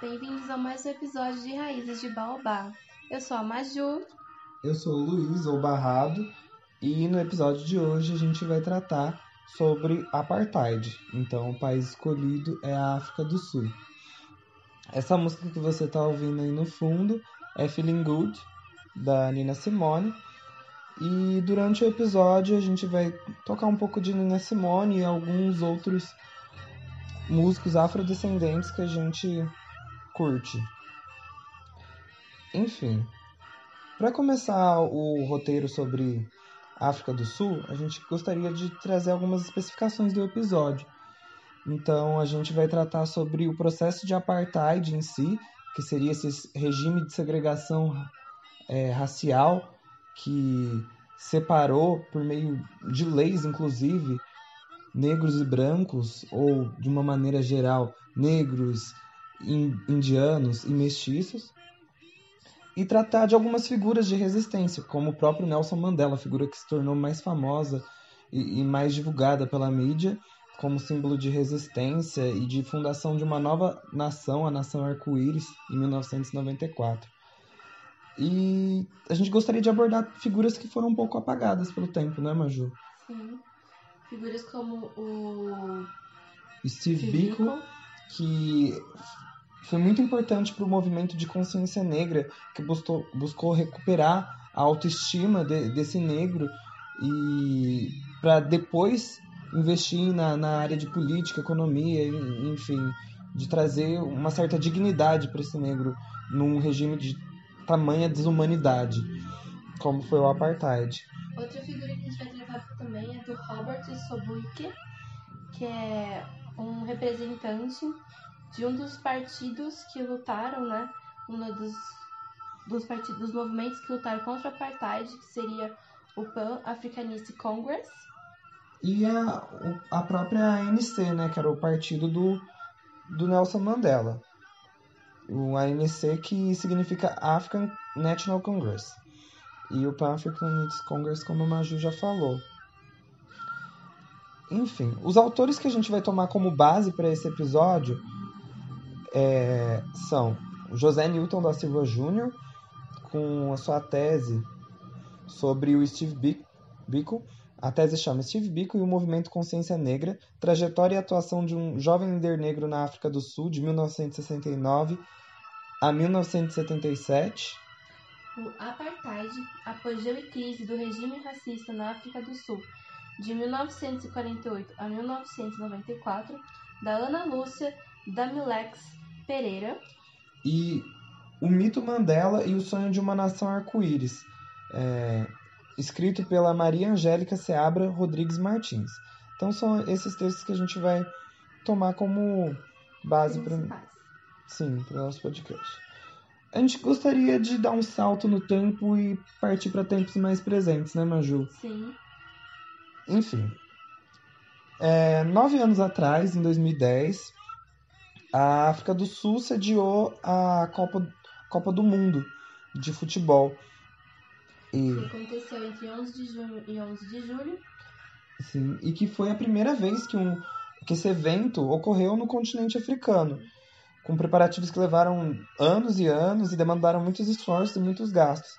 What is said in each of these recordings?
Bem-vindos a mais um episódio de Raízes de Baobá. Eu sou a Maju. Eu sou o Luiz, ou Barrado, e no episódio de hoje a gente vai tratar sobre apartheid. Então, o país escolhido é a África do Sul. Essa música que você tá ouvindo aí no fundo é Feeling Good, da Nina Simone. E durante o episódio a gente vai tocar um pouco de Nina Simone e alguns outros músicos afrodescendentes que a gente curte. Enfim, para começar o roteiro sobre África do Sul, a gente gostaria de trazer algumas especificações do episódio. Então, a gente vai tratar sobre o processo de apartheid em si, que seria esse regime de segregação é, racial que separou, por meio de leis, inclusive, negros e brancos, ou de uma maneira geral, negros, indianos e mestiços, e tratar de algumas figuras de resistência, como o próprio Nelson Mandela, figura que se tornou mais famosa e, e mais divulgada pela mídia, como símbolo de resistência e de fundação de uma nova nação, a Nação Arco-Íris, em 1994. E a gente gostaria de abordar figuras que foram um pouco apagadas pelo tempo, né, Maju? Sim. Figuras como o Steve Biko. que foi muito importante para o movimento de consciência negra, que buscou, buscou recuperar a autoestima de- desse negro e para depois investir na, na área de política, economia, enfim, de trazer uma certa dignidade para esse negro num regime de tamanha desumanidade, como foi o apartheid. Outra figura que a gente vai tratar também é do Robert Sobukwe, que é um representante de um dos partidos que lutaram, né? Um dos, dos partidos, dos movimentos que lutaram contra o apartheid, que seria o Pan Africanist Congress. e a, o- a própria ANC, né, que era o partido do, do Nelson Mandela. O ANC que significa African National Congress. E o Pan-African Unity Congress, como a Maju já falou. Enfim, os autores que a gente vai tomar como base para esse episódio é, são José Newton da Silva Jr., com a sua tese sobre o Steve Bi- Biko, a tese chama Steve Biko e o Movimento Consciência Negra, trajetória e atuação de um jovem líder negro na África do Sul de 1969 a 1977. O Apartheid, apogeu e crise do regime racista na África do Sul, de 1948 a 1994, da Ana Lúcia Damilex Pereira. E o mito Mandela e o sonho de uma nação arco-íris, é, escrito pela Maria Angélica Seabra Rodrigues Martins. Então são esses textos que a gente vai tomar como base para. Sim, para o nosso podcast. A gente gostaria de dar um salto no tempo e partir para tempos mais presentes, né, Maju? Sim, Enfim. É, nove anos atrás, em 2010, a África do Sul sediou a Copa, Copa do Mundo de futebol. E, que aconteceu entre 11 de junho e 11 de julho. sim, e que foi a primeira vez que, um, que esse evento ocorreu no continente africano, com preparativos que levaram anos e anos e demandaram muitos esforços e muitos gastos.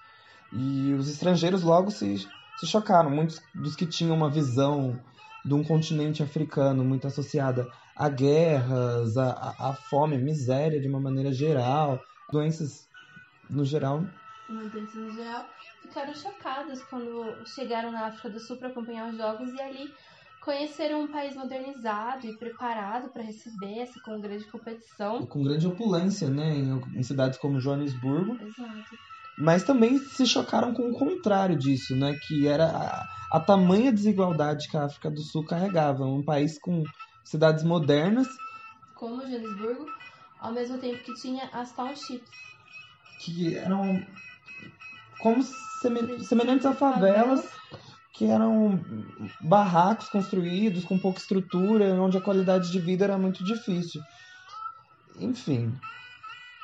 E os estrangeiros logo se, se chocaram, muitos dos que tinham uma visão de um continente africano muito associada a guerras, a, a, a fome, miséria de uma maneira geral, doenças no geral. mudanças no geral, ficaram chocadas quando chegaram na África do Sul para acompanhar os jogos e ali conheceram um país modernizado e preparado para receber essa com grande E competição. com grande opulência, né, em, em cidades como Joanesburgo, Exato. mas também se chocaram com o contrário disso, né, que era a, a tamanha desigualdade que a África do Sul carregava, um país com cidades modernas como Joanesburgo, ao mesmo tempo que tinha as townships. Que eram como semelhantes a favelas, que eram barracos construídos com pouca estrutura, onde a qualidade de vida era muito difícil. Enfim.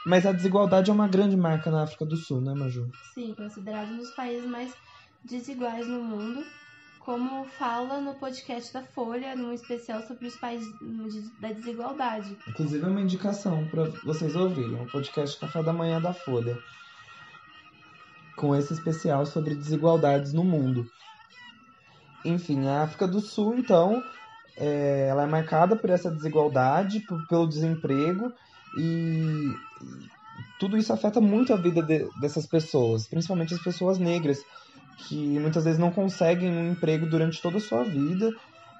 Mas a desigualdade é uma grande marca na África do Sul, né, Maju? Sim, considerado um dos países mais desiguais no mundo como fala no podcast da Folha, num especial sobre os países da desigualdade. Inclusive é uma indicação para vocês ouvirem, o podcast Café da Manhã da Folha, com esse especial sobre desigualdades no mundo. Enfim, a África do Sul, então, é, ela é marcada por essa desigualdade, por, pelo desemprego e tudo isso afeta muito a vida de, dessas pessoas, principalmente as pessoas negras que muitas vezes não conseguem um emprego durante toda a sua vida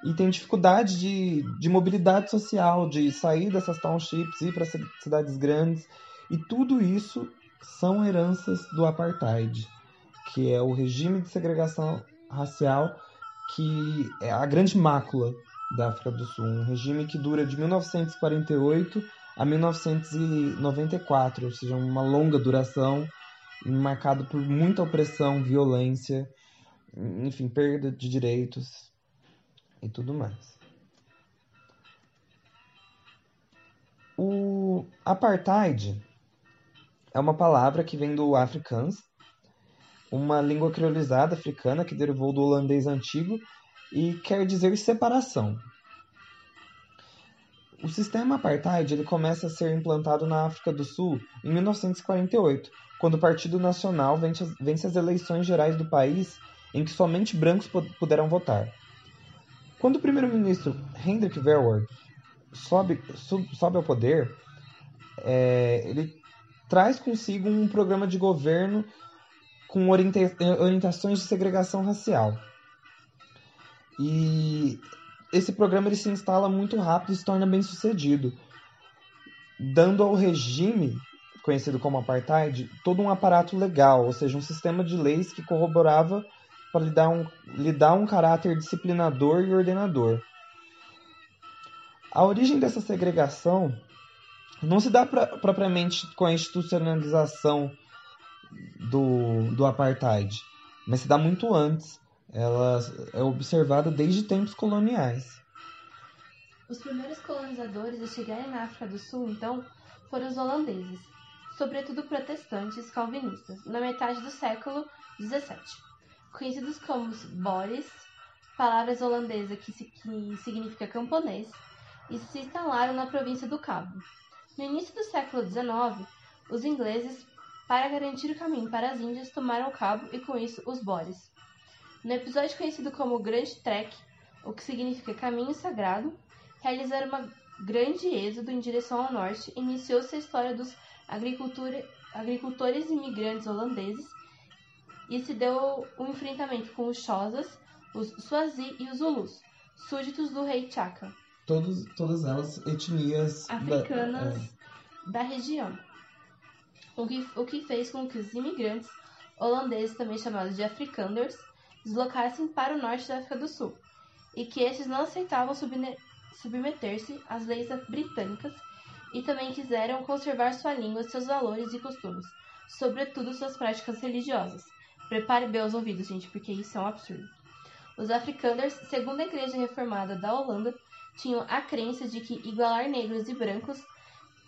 e tem dificuldade de, de mobilidade social, de sair dessas townships, ir para cidades grandes. E tudo isso são heranças do apartheid, que é o regime de segregação racial que é a grande mácula da África do Sul, um regime que dura de 1948 a 1994, ou seja, uma longa duração marcado por muita opressão, violência, enfim, perda de direitos e tudo mais. O apartheid é uma palavra que vem do afrikaans, uma língua criolizada africana que derivou do holandês antigo e quer dizer separação. O sistema apartheid ele começa a ser implantado na África do Sul em 1948 quando o Partido Nacional vence, as eleições gerais do país em que somente brancos puderam votar. Quando o primeiro-ministro Hendrik Verwoerd sobe, sobe ao poder, é, ele traz consigo um programa de governo com orienta orientações de segregação racial. E esse programa ele se instala muito rápido e se torna bem sucedido, dando ao regime conhecido como apartheid, todo um aparato legal, ou seja, um sistema de leis que corroborava para lhe dar um, lhe dar um caráter disciplinador e ordenador. A origem dessa segregação não se dá pra, propriamente com a institucionalização do, do apartheid, mas se dá muito antes. Ela é observada desde tempos coloniais. Os primeiros colonizadores a chegarem na África do Sul, então, foram os holandeses, sobretudo protestantes calvinistas, na metade do século XVII, conhecidos como Boris, palavras holandesa que, que significa camponês, e se instalaram na província do Cabo. No início do século XIX, os ingleses, para garantir o caminho para as Índias, tomaram o Cabo e com isso os Boris. No episódio conhecido como Grande Trek, o que significa caminho sagrado, realizaram uma grande êxodo em direção ao norte, iniciou-se a história dos agricultores imigrantes holandeses e se deu um enfrentamento com os Xhosas, os Swazi e os Zulus, súditos do rei Chaka. Todos, todas elas etnias africanas da, é. da região. O que, o que fez com que os imigrantes holandeses, também chamados de Afrikanders, deslocassem para o norte da África do Sul, e que estes não aceitavam submeter-se às leis britânicas e também quiseram conservar sua língua, seus valores e costumes, sobretudo suas práticas religiosas. Prepare bem os ouvidos, gente, porque isso é um absurdo. Os afrikaners, segundo a Igreja Reformada da Holanda, tinham a crença de que igualar negros e brancos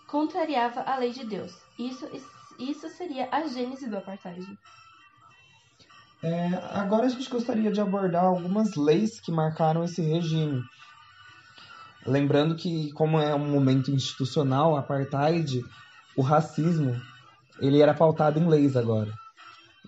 contrariava a lei de Deus. Isso, isso seria a gênese do apartheid. É, agora a gente gostaria de abordar algumas leis que marcaram esse regime. Lembrando que, como é um momento institucional, apartheid, o racismo, ele era pautado em leis agora.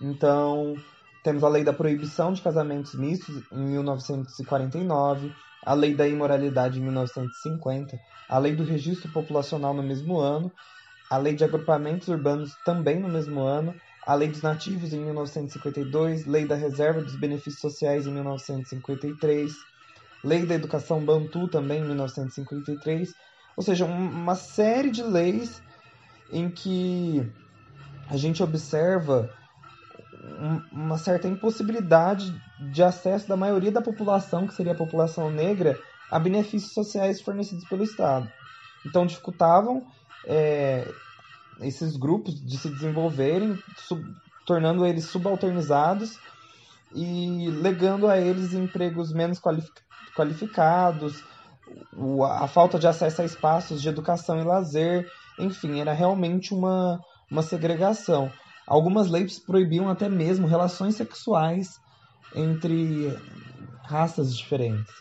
Então, temos a lei da proibição de casamentos mistos em 1949, a lei da imoralidade em 1950, a lei do registro populacional no mesmo ano, a lei de agrupamentos urbanos também no mesmo ano, a lei dos nativos em 1952, lei da reserva dos benefícios sociais em 1953, Lei da Educação Bantu também, em 1953. Ou seja, uma série de leis em que a gente observa uma certa impossibilidade de acesso da maioria da população, que seria a população negra, a benefícios sociais fornecidos pelo Estado. então dificultavam é, esses grupos de se desenvolverem, sub, tornando eles subalternizados e legando a eles empregos menos qualificados, a falta de acesso a espaços de educação e lazer, enfim, era realmente uma, uma segregação. Algumas leis proibiam até mesmo relações sexuais entre raças diferentes.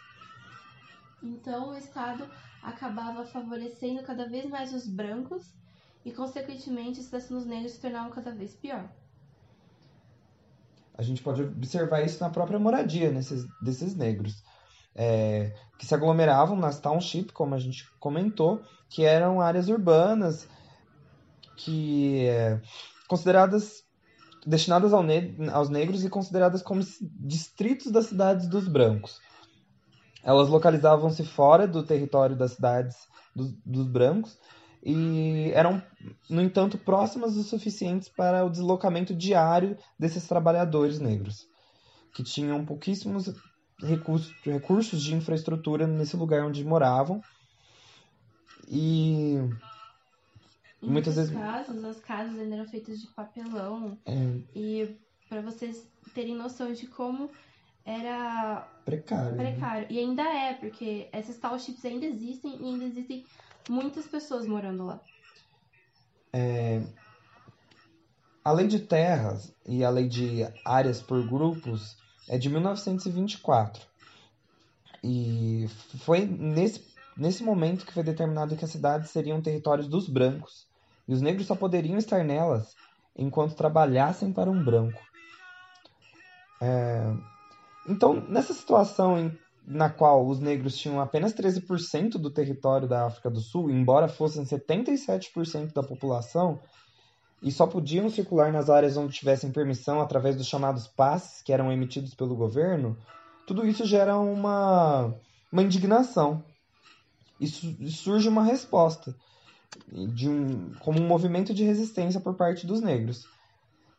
Então o Estado acabava favorecendo cada vez mais os brancos e, consequentemente, situações negros se tornavam cada vez pior. A gente pode observar isso na própria moradia nesses, desses negros, é, que se aglomeravam nas townships, como a gente comentou, que eram áreas urbanas que é, consideradas destinadas ao ne aos negros e consideradas como distritos das cidades dos brancos. Elas localizavam-se fora do território das cidades dos, dos brancos e eram, no entanto, próximas o suficientes para o deslocamento diário desses trabalhadores negros, que tinham pouquíssimos recursos, recursos de infraestrutura nesse lugar onde moravam. E em muitas vezes casos as casas ainda eram feitas de papelão é. e para vocês terem noção de como era precário. Né? Precário. Né? E ainda é, porque essas townships ainda existem e ainda existem muitas pessoas morando lá. É... A lei de terras e a lei de áreas por grupos é de 1924. E foi nesse, nesse momento que foi determinado que as cidades seriam territórios dos brancos e os negros só poderiam estar nelas enquanto trabalhassem para um branco. É... Então, nessa situação em, na qual os negros tinham apenas 13% do território da África do Sul, embora fossem 77% da população, e só podiam circular nas áreas onde tivessem permissão através dos chamados passes que eram emitidos pelo governo, tudo isso gera uma, uma indignação. Isso surge uma resposta de um, como um movimento de resistência por parte dos negros.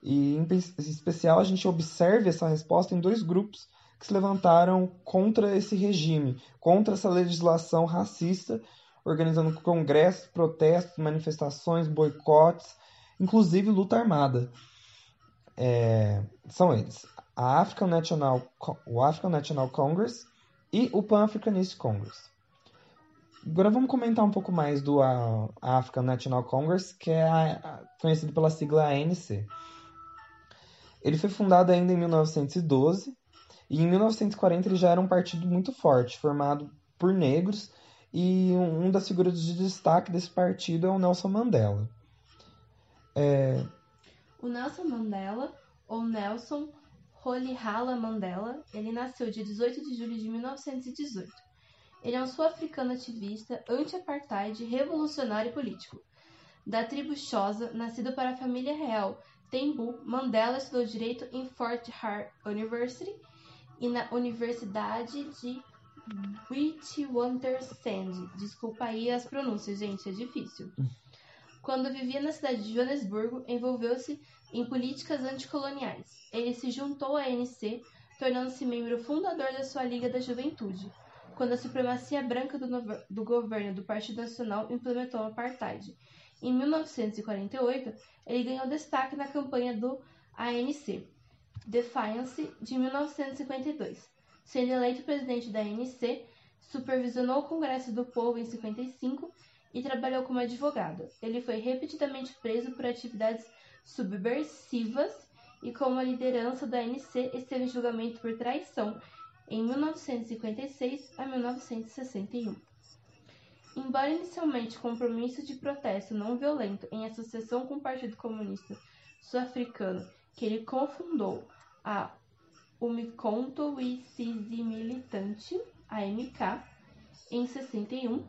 E em especial a gente observa essa resposta em dois grupos que se levantaram contra esse regime, contra essa legislação racista, organizando congressos, protestos, manifestações, boicotes, inclusive luta armada. É, são eles: a African National, o African National Congress e o Pan-Africanist Congress. Agora vamos comentar um pouco mais do African National Congress, que é conhecido pela sigla ANC. Ele foi fundado ainda em 1912 e em 1940 ele já era um partido muito forte, formado por negros, e um das figuras de destaque desse partido é o Nelson Mandela. É... O Nelson Mandela, ou Nelson Rolihlahla Mandela, ele nasceu dia 18 de julho de 1918 ele é um sul-africano ativista, anti-apartheid, revolucionário e político. Da tribo Xhosa, nascido para a família real Tembu, Mandela estudou direito em Fort Hare University e na Universidade de Witwatersrand. Desculpa aí as pronúncias, gente, é difícil. Quando vivia na cidade de Joanesburgo, envolveu-se em políticas anticoloniais. Ele se juntou à ANC, tornando-se membro fundador da sua Liga da Juventude quando a supremacia branca do, do governo do Partido Nacional implementou o apartheid. Em 1948, ele ganhou destaque na campanha do ANC, Defiance, de 1952. Sendo eleito presidente da ANC, supervisionou o Congresso do Povo em 55 e trabalhou como advogado. Ele foi repetidamente preso por atividades subversivas e, como a liderança da ANC, esteve em julgamento por traição em 1956 a 1961. Embora inicialmente compromisso de protesto não violento em associação com o Partido Comunista Sul-Africano, que ele confundou a Umkhonto we Militante, AMK, em 61,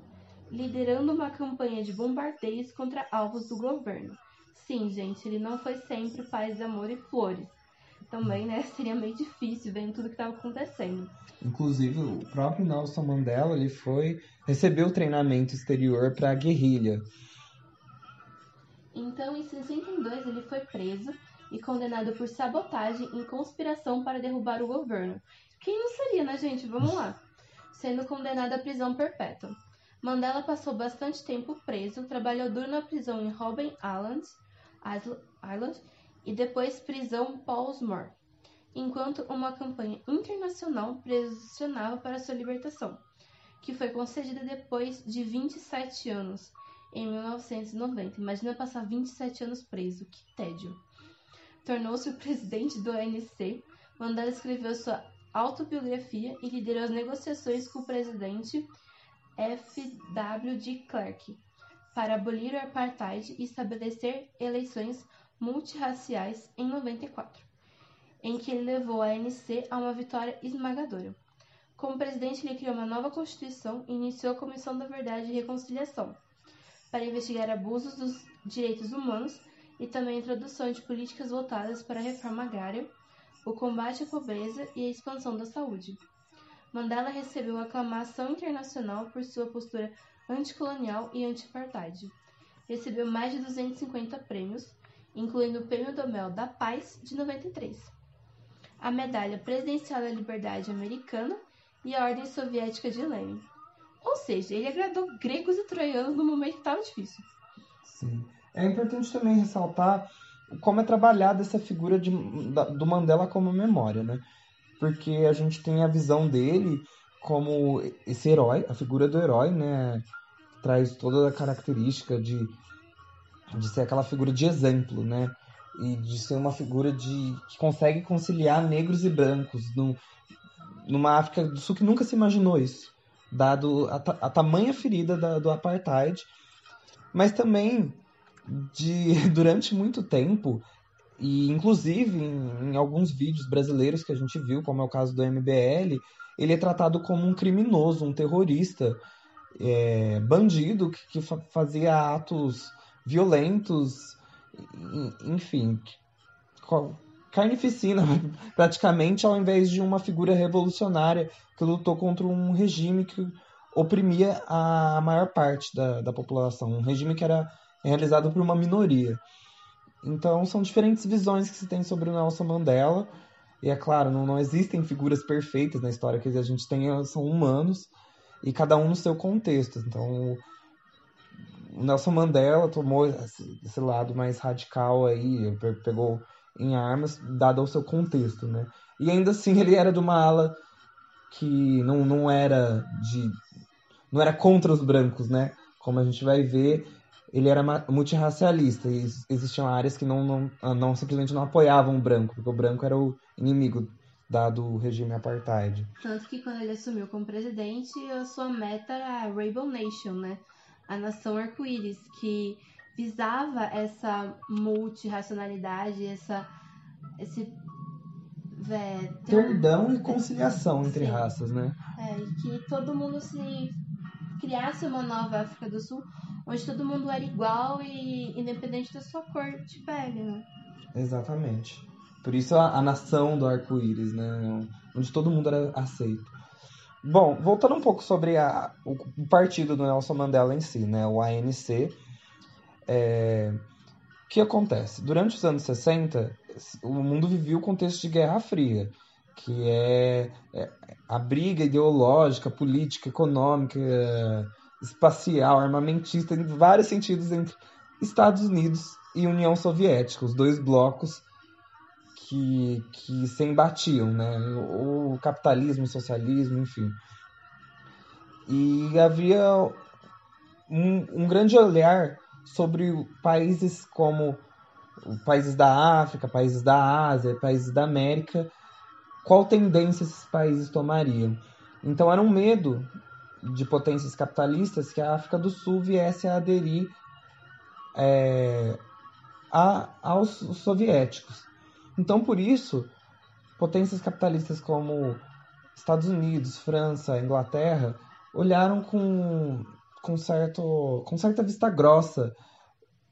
liderando uma campanha de bombardeios contra alvos do governo. Sim, gente, ele não foi sempre paz, amor e flores também, né, seria meio difícil vendo tudo que estava acontecendo. Inclusive, o próprio Nelson Mandela, ele foi recebeu treinamento exterior para a guerrilha. Então, em 62, ele foi preso e condenado por sabotagem e conspiração para derrubar o governo. Quem não seria, né, gente? Vamos lá. Sendo condenado à prisão perpétua. Mandela passou bastante tempo preso, trabalhou duro na prisão em Robben Island, Island e depois prisão Paulsmoor, enquanto uma campanha internacional pressionava para sua libertação, que foi concedida depois de 27 anos, em 1990. Imagina passar 27 anos preso, que tédio. Tornou-se o presidente do ANC. Mandela escreveu sua autobiografia e liderou as negociações com o presidente F. W. de Klerk para abolir o apartheid e estabelecer eleições multirraciais em 94, em que ele levou a ANC a uma vitória esmagadora. Como presidente, ele criou uma nova constituição e iniciou a Comissão da Verdade e Reconciliação para investigar abusos dos direitos humanos e também a introdução de políticas voltadas para a reforma agrária, o combate à pobreza e a expansão da saúde. Mandela recebeu aclamação internacional por sua postura anticolonial e anti-apartheid. Recebeu mais de 250 prêmios, incluindo o Prêmio Nobel da Paz de 93, a Medalha Presidencial da Liberdade Americana e a Ordem Soviética de Lenin. Ou seja, ele agradou gregos e troianos no momento que estava difícil. Sim. É importante também ressaltar como é trabalhada essa figura de, do Mandela como memória, né? Porque a gente tem a visão dele como esse herói, a figura do herói, né? Traz toda a característica de, de ser aquela figura de exemplo, né? E de ser uma figura de que consegue conciliar negros e brancos no, numa África do Sul que nunca se imaginou isso, dado a, a tamanha ferida da, do apartheid, mas também de durante muito tempo e inclusive em, em, alguns vídeos brasileiros que a gente viu, como é o caso do MBL, ele é tratado como um criminoso, um terrorista, é, bandido que, que fazia atos violentos, enfim, carnificina praticamente, ao invés de uma figura revolucionária que lutou contra um regime que oprimia a maior parte da, da população, um regime que era realizado por uma minoria. Então são diferentes visões que se tem sobre o Nelson Mandela. E é claro, não, não existem figuras perfeitas na história que a gente tem, são humanos e cada um no seu contexto. Então o Nelson Mandela tomou esse, esse lado mais radical aí, pegou em armas, dado o seu contexto, né? E ainda assim ele era de uma ala que não, não era de não era contra os brancos, né? Como a gente vai ver, ele era multirracialista e existiam áreas que não, não, ah, não simplesmente não apoiavam o branco, porque o branco era o inimigo dado o regime apartheid. Tanto que quando ele assumiu como presidente, a sua meta era a Rainbow Nation, né? A nação arco-íris, que visava essa multirracionalidade, essa esse é, perdão um... e conciliação entre Sim. raças, né? É, e que todo mundo se criasse uma nova África do Sul onde todo mundo era igual e independente da sua cor de pele, né? Exatamente. Por isso a, a nação do arco-íris, né? Onde todo mundo era aceito. Bom, voltando um pouco sobre a, o, o, partido do Nelson Mandela em si, né? O ANC. É... O que acontece? Durante os anos 60, o mundo vivia o contexto de Guerra Fria, que é, é a briga ideológica, política, econômica espacial, armamentista, em vários sentidos entre Estados Unidos e União Soviética, os dois blocos que, que se embatiam, né? O capitalismo, o socialismo, enfim. E havia um, um grande olhar sobre países como países da África, países da Ásia, países da América, qual tendência esses países tomariam. Então era um medo de potências capitalistas que a África do Sul viesse a aderir é, a, aos soviéticos. Então, por isso, potências capitalistas como Estados Unidos, França, Inglaterra olharam com, com, certo, com certa vista grossa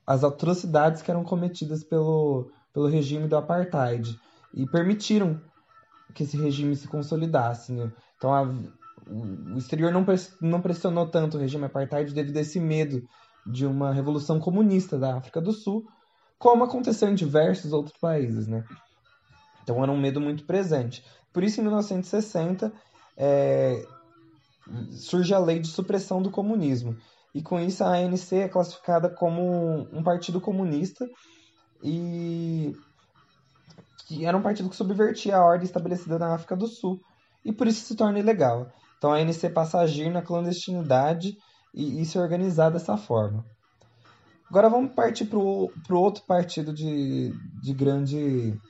as atrocidades que eram cometidas pelo, pelo regime do apartheid e permitiram que esse regime se consolidasse. Né? Então, o exterior não, não pressionou tanto o regime apartheid devido a esse medo de uma revolução comunista da África do Sul, como aconteceu em diversos outros países, né? Então era um medo muito presente. Por isso, em 1960, é, surge a lei de supressão do comunismo. E com isso a ANC é classificada como um partido comunista e que era um partido que subvertia a ordem estabelecida na África do Sul e por isso se torna ilegal. Então a ANC passa a agir na clandestinidade e, e se organizar dessa forma. Agora vamos partir para o outro partido de, de grande,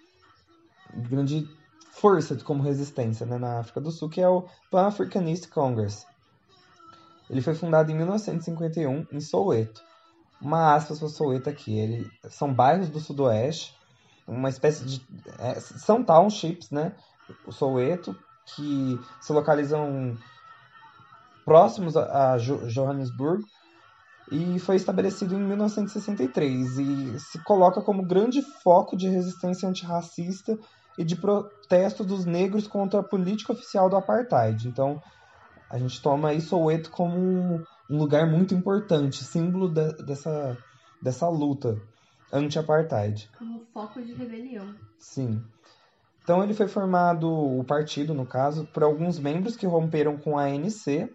grande força como resistência né, na África do Sul, que é o Pan-Africanist Congress. Ele foi fundado em 1951 em Soweto. Uma aspas para Soweto aqui. Ele, são bairros do sudoeste, uma espécie de... É, são townships, né? O Soweto, que se localizam próximos a, a Johannesburgo e foi estabelecido em 1963 e se coloca como grande foco de resistência antirracista e de protesto dos negros contra a política oficial do apartheid. Então, a gente toma Soweto como um, lugar muito importante, símbolo de, dessa, dessa luta anti-apartheid. Como foco de rebelião. Sim. Então ele foi formado, o partido no caso, por alguns membros que romperam com a ANC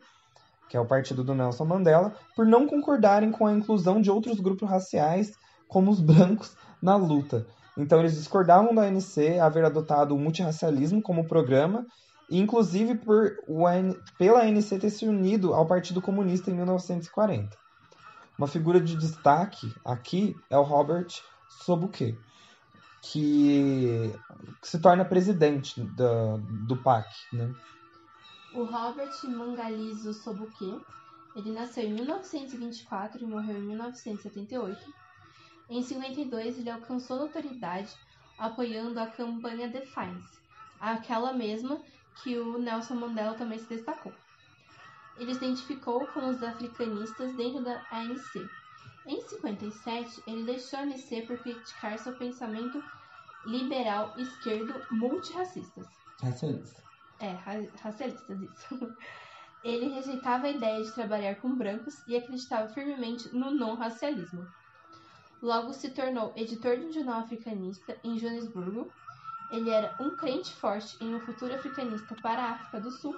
que é o partido do Nelson Mandela, por não concordarem com a inclusão de outros grupos raciais, como os brancos, na luta. Então eles discordavam da ANC haver adotado o multirracialismo como programa, e inclusive por o AN... pela ANC ter se unido ao Partido Comunista em 1940. Uma figura de destaque aqui é o Robert Sobukwe, que, se torna presidente do, do PAC, né? O Robert Mangaliso Sobuque, ele nasceu em 1924 e morreu em 1978. Em 52, ele alcançou notoriedade apoiando a campanha Defiance, aquela mesma que o Nelson Mandela também se destacou. Ele se identificou com os africanistas dentro da ANC. Em 57, ele deixou a ANC por criticar seu pensamento liberal esquerdo multirracistas. Racionista. É, racialistas, isso. Ele rejeitava a ideia de trabalhar com brancos e acreditava firmemente no não-racialismo. Logo se tornou editor de um jornal africanista em Joanesburgo. Ele era um crente forte em um futuro africanista para a África do Sul.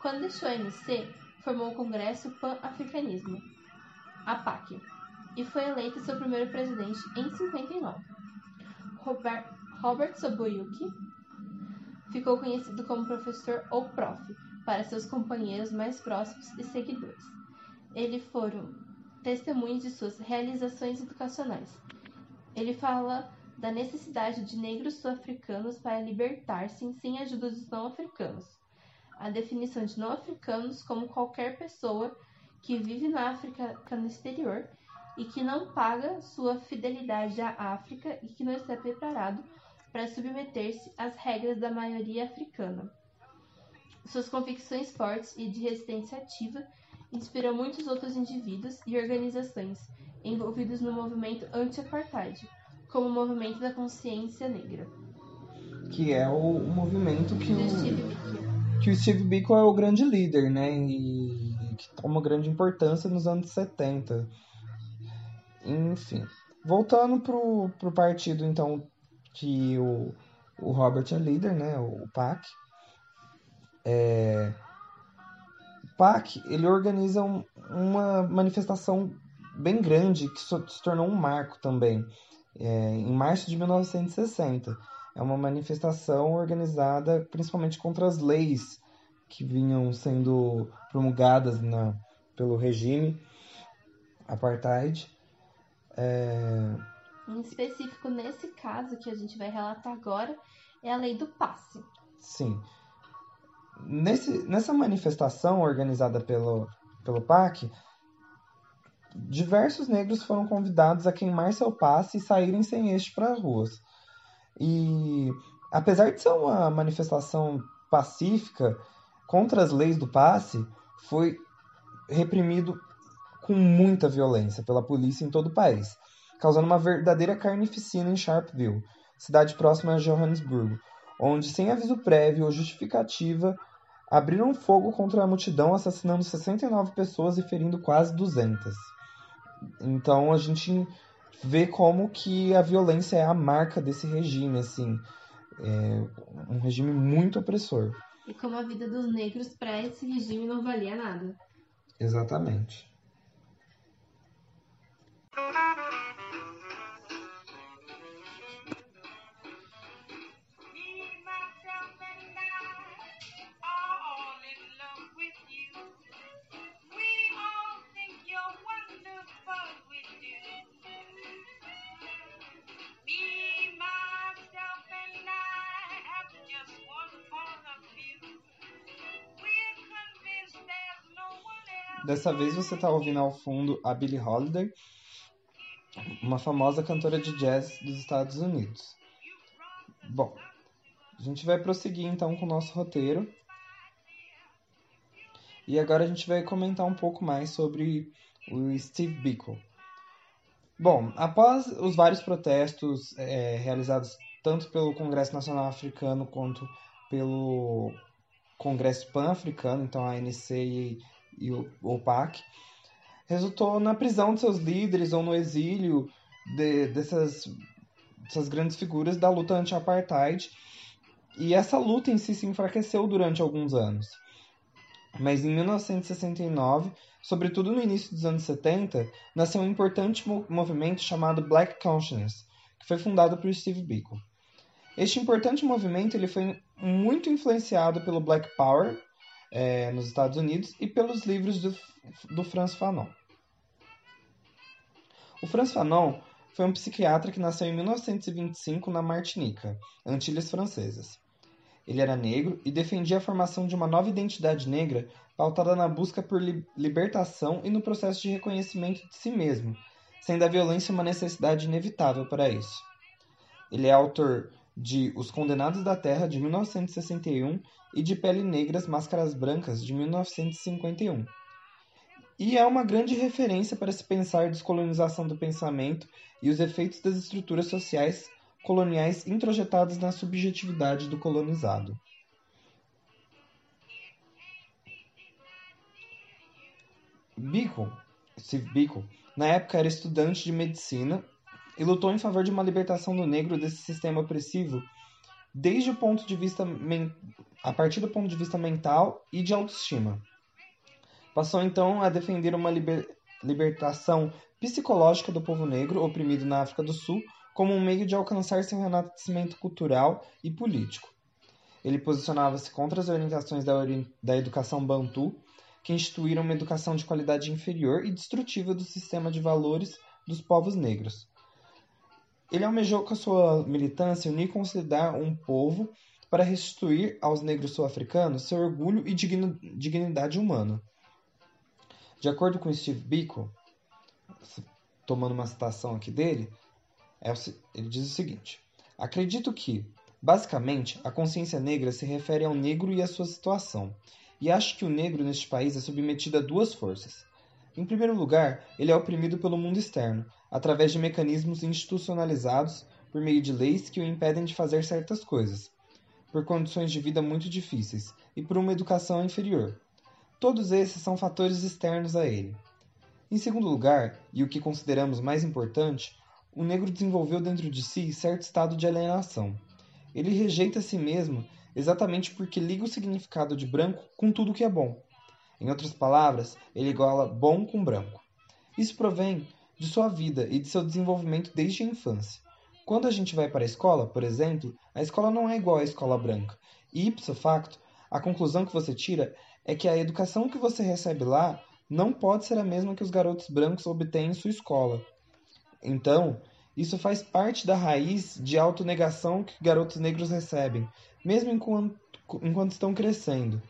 Quando deixou a ANC, formou o Congresso Pan-Africanismo, a PAC, e foi eleito seu primeiro presidente em 59. Robert, Robert Soboyuki ficou conhecido como professor ou prof para seus companheiros mais próximos e seguidores. Eles foram testemunhas de suas realizações educacionais. Ele fala da necessidade de negros sul-africanos para libertar-se sem a ajuda dos não-africanos. A definição de não-africanos como qualquer pessoa que vive na África no exterior e que não paga sua fidelidade à África e que não está preparado para submeter-se às regras da maioria africana. Suas convicções fortes e de resistência ativa inspiram muitos outros indivíduos e organizações envolvidos no movimento anti-apartheid, como o movimento da consciência negra. Que é o, movimento que o, Steve que o Steve Biko é o grande líder, né? E que toma grande importância nos anos 70. Enfim. Voltando pro, pro partido, então, que o, o Robert é líder, né? O PAC. É, o PAC ele organiza um, uma manifestação bem grande que se tornou um marco também. É, em março de 1960. É uma manifestação organizada principalmente contra as leis que vinham sendo promulgadas na, pelo regime apartheid. É, em específico, nesse caso que a gente vai relatar agora, é a lei do passe. Sim. Nesse, nessa manifestação organizada pelo, pelo PAC, diversos negros foram convidados a queimar seu passe e saírem sem este para as ruas. E apesar de ser uma manifestação pacífica contra as leis do passe, foi reprimido com muita violência pela polícia em todo o país causando uma verdadeira carnificina em Sharpeville, cidade próxima a Johannesburgo, onde, sem aviso prévio ou justificativa, abriram fogo contra a multidão, assassinando 69 pessoas e ferindo quase 200. Então a gente vê como que a violência é a marca desse regime, assim, é um regime muito opressor. e como a vida dos negros para esse regime não valia nada. Exatamente. Dessa vez você está ouvindo ao fundo a Billie Holiday, uma famosa cantora de jazz dos Estados Unidos. Bom, a gente vai prosseguir então com o nosso roteiro. E agora a gente vai comentar um pouco mais sobre o Steve Biko. Bom, após os vários protestos eh, realizados tanto pelo Congresso Nacional Africano quanto pelo Congresso Pan-Africano, então a ANC e, e o OPAC, resultou na prisão de seus líderes ou no exílio de- dessas, dessas grandes figuras da luta anti-apartheid. E essa luta em si se enfraqueceu durante alguns anos. Mas em 1969, sobretudo no início dos anos 70, nasceu um importante mo- movimento chamado Black Consciousness, que foi fundado por Steve Biko. Este importante movimento ele foi muito influenciado pelo Black Power eh, nos Estados Unidos e pelos livros do, do Franz Fanon. O Franz Fanon foi um psiquiatra que nasceu em 1925 na Martinica, Antilhas Francesas. Ele era negro e defendia a formação de uma nova identidade negra pautada na busca por li- libertação e no processo de reconhecimento de si mesmo, sendo a violência uma necessidade inevitável para isso. Ele é autor de Os Condenados da Terra, de 1961, e de Pele Negras, Máscaras Brancas, de 1951. E é uma grande referência para se pensar descolonização do pensamento e os efeitos das estruturas sociais coloniais introjetadas na subjetividade do colonizado. Biko, Steve Biko, na época era estudante de medicina e lutou em favor de uma libertação do negro desse sistema opressivo desde o ponto de vista a partir do ponto de vista mental e de autoestima. Passou então a defender uma liber- libertação psicológica do povo negro oprimido na África do Sul como um meio de alcançar seu renascimento cultural e político. Ele posicionava-se contra as orientações da, ori- da educação bantu, que instituíram uma educação de qualidade inferior e destrutiva do sistema de valores dos povos negros. Ele almejou com a sua militância unir e consolidar um povo para restituir aos negros sul-africanos seu orgulho e digni- dignidade humana. De acordo com Steve Biko, tomando uma citação aqui dele, é ele diz o seguinte: Acredito que, basicamente, a consciência negra se refere ao negro e à sua situação, e acho que o negro neste país é submetido a duas forças. Em primeiro lugar, ele é oprimido pelo mundo externo, através de mecanismos institucionalizados por meio de leis que o impedem de fazer certas coisas, por condições de vida muito difíceis e por uma educação inferior. Todos esses são fatores externos a ele. Em segundo lugar, e o que consideramos mais importante, o negro desenvolveu dentro de si certo estado de alienação. Ele rejeita a si mesmo exatamente porque liga o significado de branco com tudo que é bom. Em outras palavras, ele iguala bom com branco. Isso provém de sua vida e de seu desenvolvimento desde a infância. Quando a gente vai para a escola, por exemplo, a escola não é igual à escola branca. E, ipso facto, a conclusão que você tira é que a educação que você recebe lá não pode ser a mesma que os garotos brancos obtêm em sua escola. Então, isso faz parte da raiz de autonegação que garotos negros recebem, mesmo enquanto, enquanto estão crescendo.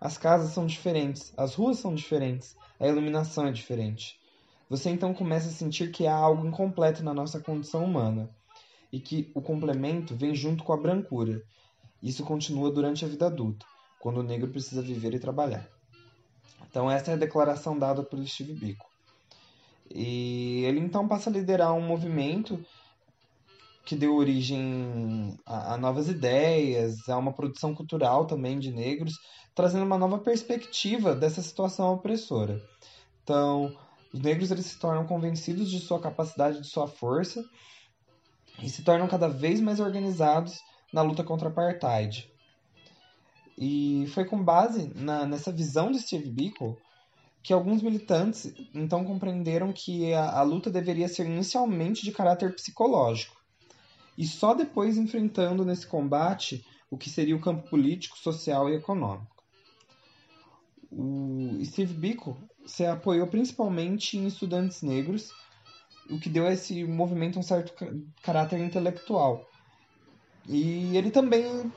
As casas são diferentes, as ruas são diferentes, a iluminação é diferente. Você então começa a sentir que há algo incompleto na nossa condição humana e que o complemento vem junto com a brancura. Isso continua durante a vida adulta, quando o negro precisa viver e trabalhar. Então essa é a declaração dada por Steve Biko. E ele então passa a liderar um movimento que deu origem a, a, novas ideias, a uma produção cultural também de negros, trazendo uma nova perspectiva dessa situação opressora. Então, os negros eles se tornam convencidos de sua capacidade, de sua força, e se tornam cada vez mais organizados na luta contra a apartheid. E foi com base na, nessa visão de Steve Biko que alguns militantes então compreenderam que a, a luta deveria ser inicialmente de caráter psicológico e só depois enfrentando nesse combate o que seria o campo político, social e econômico. O Steve Biko se apoiou principalmente em estudantes negros, o que deu a esse movimento um certo caráter intelectual. E ele também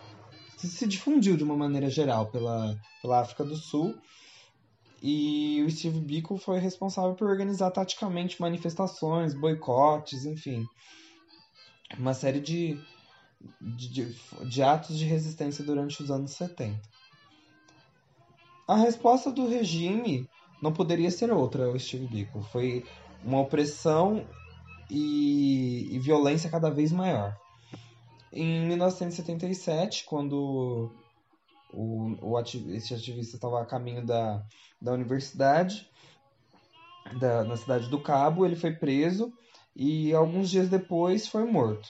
se difundiu de uma maneira geral pela, pela África do Sul. E o Steve Biko foi responsável por organizar taticamente manifestações, boicotes, enfim. Uma série de, de, de atos de resistência durante os anos 70. A resposta do regime não poderia ser outra, o Steve Biko. Foi uma opressão e, e violência cada vez maior. Em 1977, quando o, o ativ esse ativista estava a caminho da, da universidade, da, na cidade do Cabo, ele foi preso e alguns dias depois foi morto.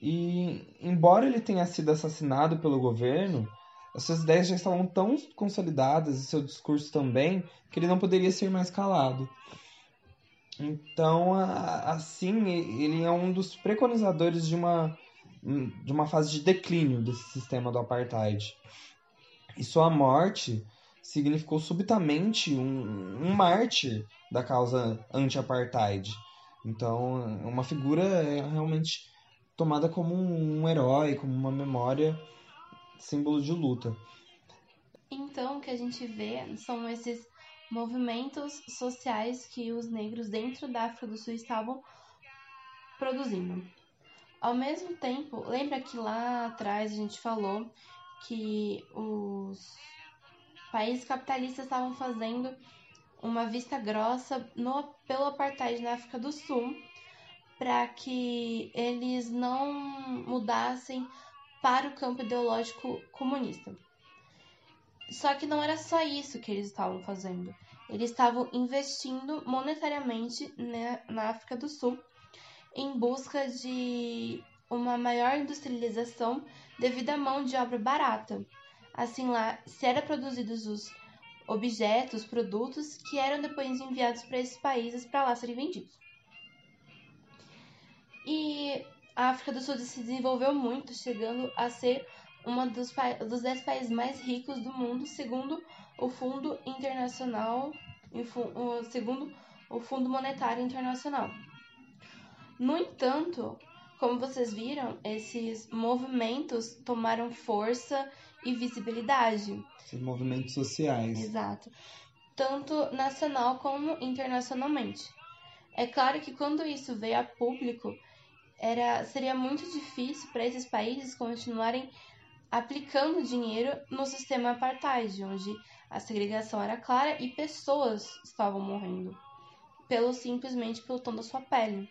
E embora ele tenha sido assassinado pelo governo, as suas ideias já estavam tão consolidadas e seu discurso também que ele não poderia ser mais calado. Então, assim, ele é um dos preconizadores de uma, de uma fase de declínio desse sistema do apartheid. E sua morte significou subitamente um, um mártir da causa anti-apartheid. Então, uma figura é realmente tomada como um herói, como uma memória símbolo de luta. Então, o que a gente vê são esses movimentos sociais que os negros dentro da África do Sul estavam produzindo. Ao mesmo tempo, lembra que lá atrás a gente falou que os países capitalistas estavam fazendo uma vista grossa no, pelo apartheid na África do Sul para que eles não mudassem para o campo ideológico comunista. Só que não era só isso que eles estavam fazendo. Eles estavam investindo monetariamente na África do Sul em busca de uma maior industrialização devido à mão de obra barata. Assim lá, se eram produzidos os objetos, produtos que eram depois enviados para esses países para lá serem vendidos. E a África do Sul se desenvolveu muito, chegando a ser um dos, dos dez países mais ricos do mundo, segundo o Fundo Internacional, segundo o Fundo Monetário Internacional. No entanto, como vocês viram, esses movimentos tomaram força e visibilidade. Esses movimentos sociais. Exato. Tanto nacional como internacionalmente. É claro que quando isso veio a público, era, seria muito difícil para esses países continuarem aplicando dinheiro no sistema apartheid, onde a segregação era clara e pessoas estavam morrendo pelo simplesmente pelo tom da sua pele.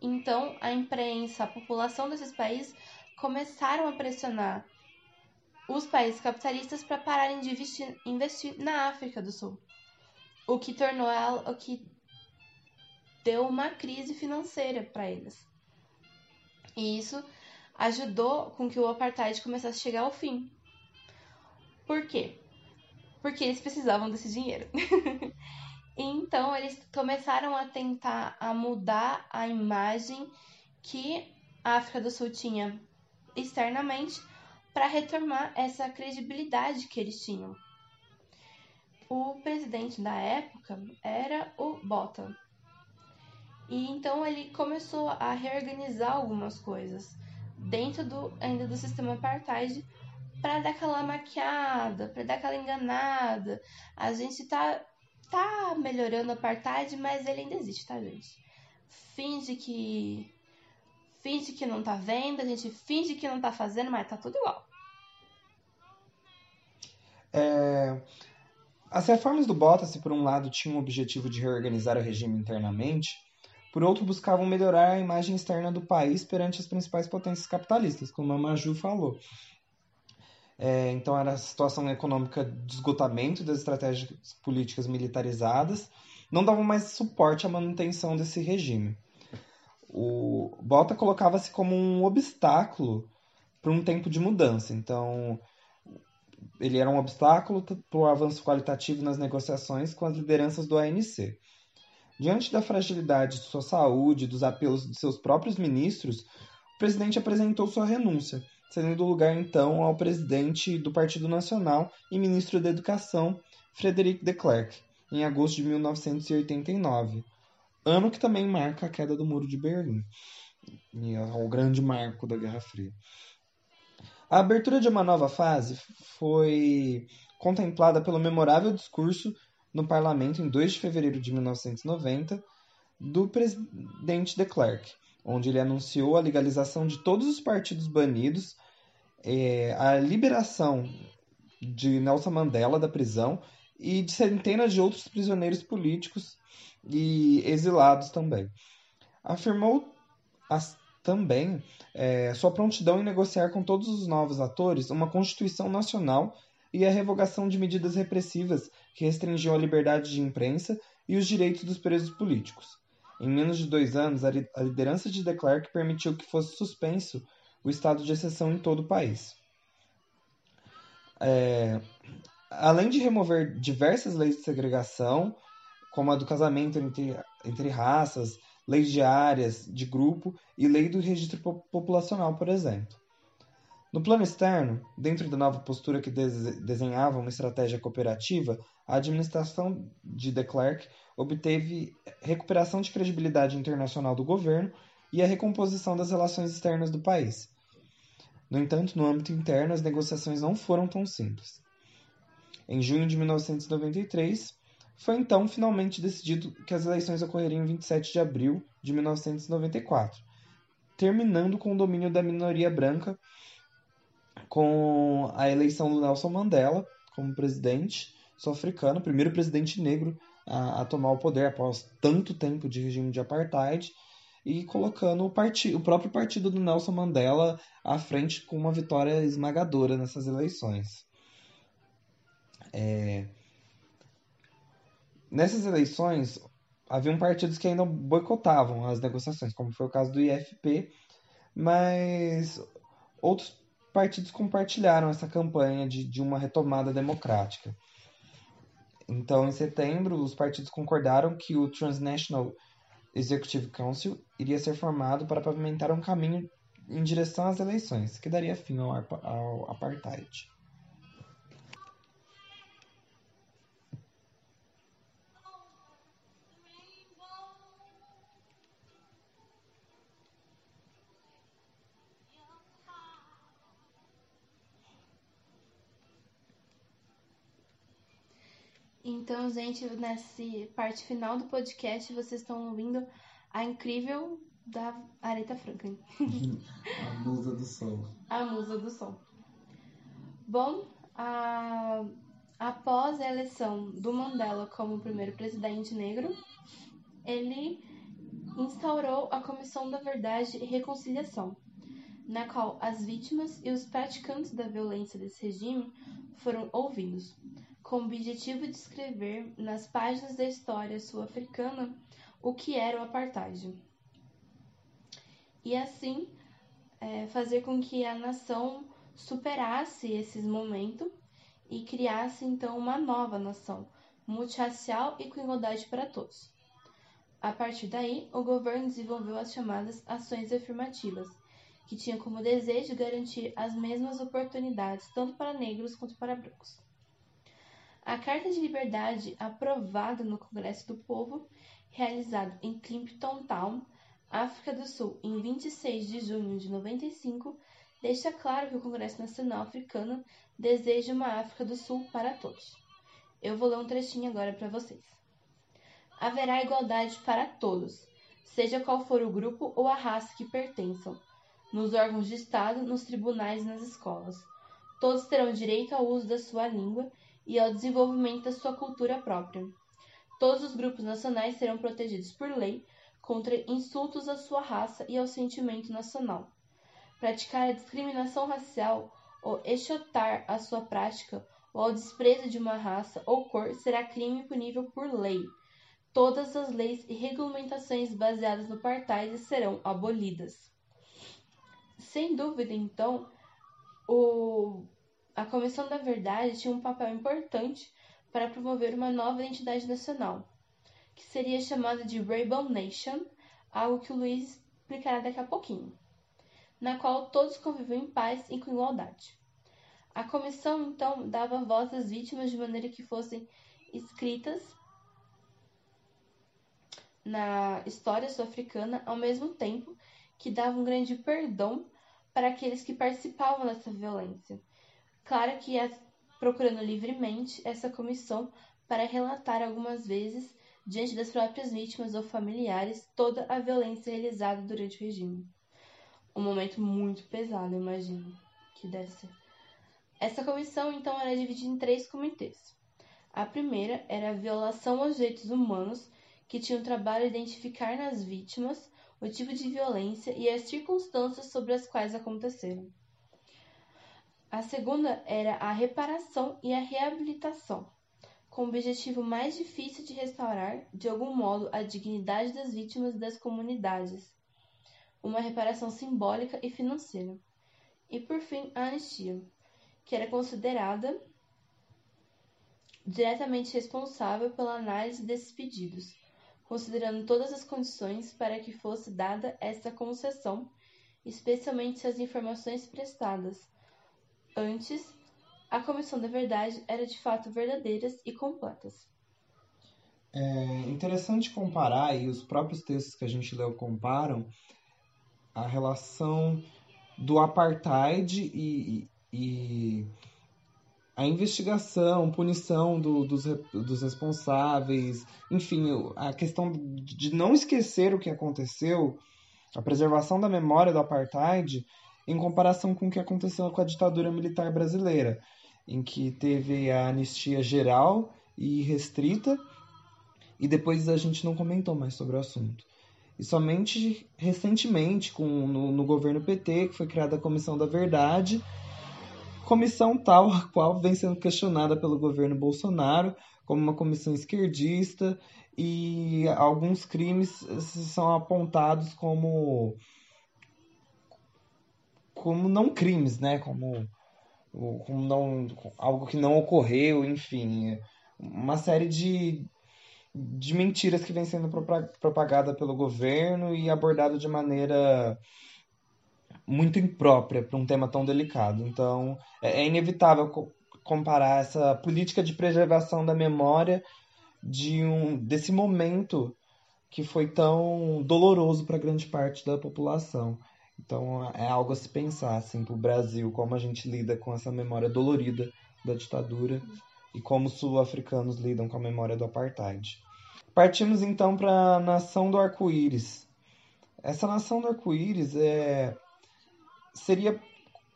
Então, a imprensa, a população desses países começaram a pressionar os países capitalistas para pararem de investir, investir, na África do Sul, o que tornou ela, o que deu uma crise financeira para eles. E isso ajudou com que o apartheid começasse a chegar ao fim. Por quê? Porque eles precisavam desse dinheiro. então eles começaram a tentar a mudar a imagem que a África do Sul tinha externamente para retomar essa credibilidade que eles tinham. O presidente da época era o Botha, e então ele começou a reorganizar algumas coisas dentro do ainda do sistema apartheid para dar aquela maquiada, para dar aquela enganada. A gente tá tá melhorando o apartheid, mas ele ainda existe, tá, gente? Finge que finge que não tá vendo, a gente finge que não tá fazendo, mas tá tudo igual. É, as reformas do Bottas, por um lado, tinham o objetivo de reorganizar o regime internamente, por outro, buscavam melhorar a imagem externa do país perante as principais potências capitalistas, como a Maju falou. É, então, era a situação econômica de esgotamento das estratégias políticas militarizadas, não davam mais suporte à manutenção desse regime. O Bota colocava-se como um obstáculo para um tempo de mudança. Então, ele era um obstáculo para o avanço qualitativo nas negociações com as lideranças do ANC. Diante da fragilidade de sua saúde e dos apelos de seus próprios ministros, o presidente apresentou sua renúncia, cedendo lugar então ao presidente do Partido Nacional e ministro da Educação, Frederic de Klerk, em agosto de 1989, ano que também marca a queda do Muro de Berlim, é o grande marco da Guerra Fria. A abertura de uma nova fase foi contemplada pelo memorável discurso no parlamento em 2 de fevereiro de 1990 do presidente de Klerk, onde ele anunciou a legalização de todos os partidos banidos, é, a liberação de Nelson Mandela da prisão e de centenas de outros prisioneiros políticos e exilados também. Afirmou as, também é, sua prontidão em negociar com todos os novos atores uma Constituição Nacional e a revogação de medidas repressivas que restringiam a liberdade de imprensa e os direitos dos presos políticos. Em menos de dois anos, a liderança de de Klerk permitiu que fosse suspenso o estado de exceção em todo o país. É, além de remover diversas leis de segregação, como a do casamento entre, entre raças, leis diárias de grupo e lei do registro populacional, por exemplo. No plano externo, dentro da nova postura que desenhava uma estratégia cooperativa, a administração de de Klerk obteve recuperação de credibilidade internacional do governo e a recomposição das relações externas do país. No entanto, no âmbito interno, as negociações não foram tão simples. Em junho de 1993, foi então finalmente decidido que as eleições ocorreriam em 27 de abril de 1994, terminando com o domínio da minoria branca com a eleição do Nelson Mandela como presidente sul-africano, primeiro presidente negro a, a, tomar o poder após tanto tempo de regime de apartheid, e colocando o, o próprio partido do Nelson Mandela à frente com uma vitória esmagadora nessas eleições. É... Nessas eleições, haviam partidos que ainda boicotavam as negociações, como foi o caso do IFP, mas outros partidos compartilharam essa campanha de, de uma retomada democrática. Então, em setembro, os partidos concordaram que o Transnational Executive Council iria ser formado para pavimentar um caminho em direção às eleições, que daria fim ao, ao apartheid. Então, gente, nessa parte final do podcast, vocês estão ouvindo a incrível da Aretha Franklin. a musa do sol. A musa do sol. Bom, a... após a eleição do Mandela como primeiro presidente negro, ele instaurou a Comissão da Verdade e Reconciliação, na qual as vítimas e os praticantes da violência desse regime foram ouvidos com o objetivo de escrever nas páginas da história sul-africana o que era o apartheid. E assim é, fazer com que a nação superasse esses momentos e criasse então uma nova nação, multirracial e com igualdade para todos. A partir daí, o governo desenvolveu as chamadas ações afirmativas, que tinham como desejo garantir as mesmas oportunidades tanto para negros quanto para brancos. A Carta de Liberdade, aprovada no Congresso do Povo, realizado em Climpton Town, África do Sul, em 26 de junho de 95, deixa claro que o Congresso Nacional Africano deseja uma África do Sul para todos. Eu vou ler um trechinho agora para vocês. Haverá igualdade para todos, seja qual for o grupo ou a raça que pertençam, nos órgãos de Estado, nos tribunais e nas escolas. Todos terão direito ao uso da sua língua e ao desenvolvimento da sua cultura própria. Todos os grupos nacionais serão protegidos por lei contra insultos à sua raça e ao sentimento nacional. Praticar a discriminação racial ou exotar a sua prática ou ao desprezo de uma raça ou cor será crime punível por lei. Todas as leis e regulamentações baseadas no apartheid serão abolidas. Sem dúvida, então, o a Comissão da Verdade tinha um papel importante para promover uma nova identidade nacional, que seria chamada de Rainbow Nation, algo que o Luiz explicará daqui a pouquinho, na qual todos conviviam em paz e com igualdade. A comissão, então, dava voz às vítimas de maneira que fossem escritas na história sul-africana, ao mesmo tempo que dava um grande perdão para aqueles que participavam dessa violência. Claro que ia procurando livremente essa comissão para relatar algumas vezes, diante das próprias vítimas ou familiares, toda a violência realizada durante o regime. Um momento muito pesado, imagino que deve ser. Essa comissão, então, era dividida em três comitês. A primeira era a violação aos direitos humanos, que tinha o trabalho de identificar nas vítimas o tipo de violência e as circunstâncias sobre as quais aconteceram. A segunda era a reparação e a reabilitação, com o objetivo mais difícil de restaurar, de algum modo, a dignidade das vítimas e das comunidades, uma reparação simbólica e financeira. E por fim, a anistia, que era considerada diretamente responsável pela análise desses pedidos, considerando todas as condições para que fosse dada essa concessão, especialmente se as informações prestadas antes a Comissão da Verdade era de fato verdadeiras e completas. É interessante comparar, e os próprios textos que a gente leu comparam, a relação do apartheid e, e a investigação, punição do, dos, dos responsáveis, enfim, a questão de não esquecer o que aconteceu, a preservação da memória do apartheid, em comparação com o que aconteceu com a ditadura militar brasileira, em que teve a anistia geral e restrita, e depois a gente não comentou mais sobre o assunto. E somente recentemente, com, no, no governo PT, que foi criada a Comissão da Verdade, comissão tal a qual vem sendo questionada pelo governo Bolsonaro como uma comissão esquerdista e alguns crimes são apontados como como não crimes, né? Como, como não algo que não ocorreu, enfim, uma série de de mentiras que vem sendo propagada pelo governo e abordada de maneira muito imprópria para um tema tão delicado. Então, é, é inevitável co comparar essa política de preservação da memória de um desse momento que foi tão doloroso para grande parte da população. Então, é algo a se pensar assim para o Brasil como a gente lida com essa memória dolorida da ditadura e como os sul-africanos lidam com a memória do apartheid. Partimos então para a nação do arco-íris. Essa nação do arco-íris é seria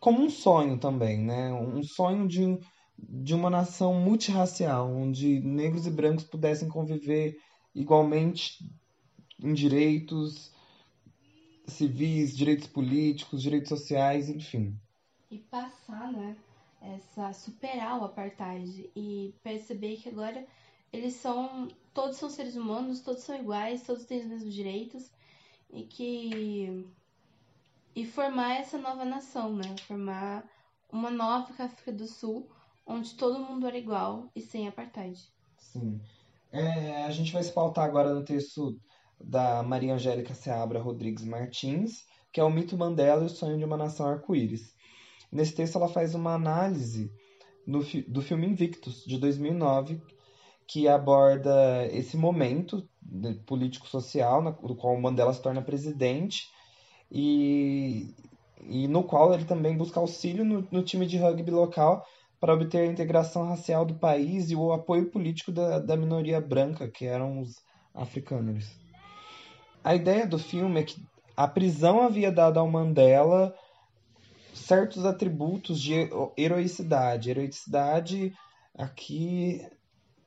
como um sonho também, né? Um sonho de, de uma nação multirracial, onde negros e brancos pudessem conviver igualmente em direitos civis, direitos políticos, direitos sociais, enfim. E passar, né? Essa superar o apartheid e perceber que agora eles são todos são seres humanos, todos são iguais, todos têm os mesmos direitos e que e formar essa nova nação, né? Formar uma nova África do Sul, onde todo mundo era igual e sem apartheid. Sim. É, a gente vai se pautar agora no texto da Maria Angélica Seabra Rodrigues Martins, que é o mito Mandela e o sonho de uma nação arco-íris. Nesse texto ela faz uma análise no, do filme Invictus, de 2009, que aborda esse momento político-social, no qual Mandela se torna presidente, e, e no qual ele também busca auxílio no, no time de rugby local para obter a integração racial do país e o apoio político da, da minoria branca, que eram os africanos. A ideia do filme é que a prisão havia dado ao Mandela certos atributos de heroicidade. Heroicidade aqui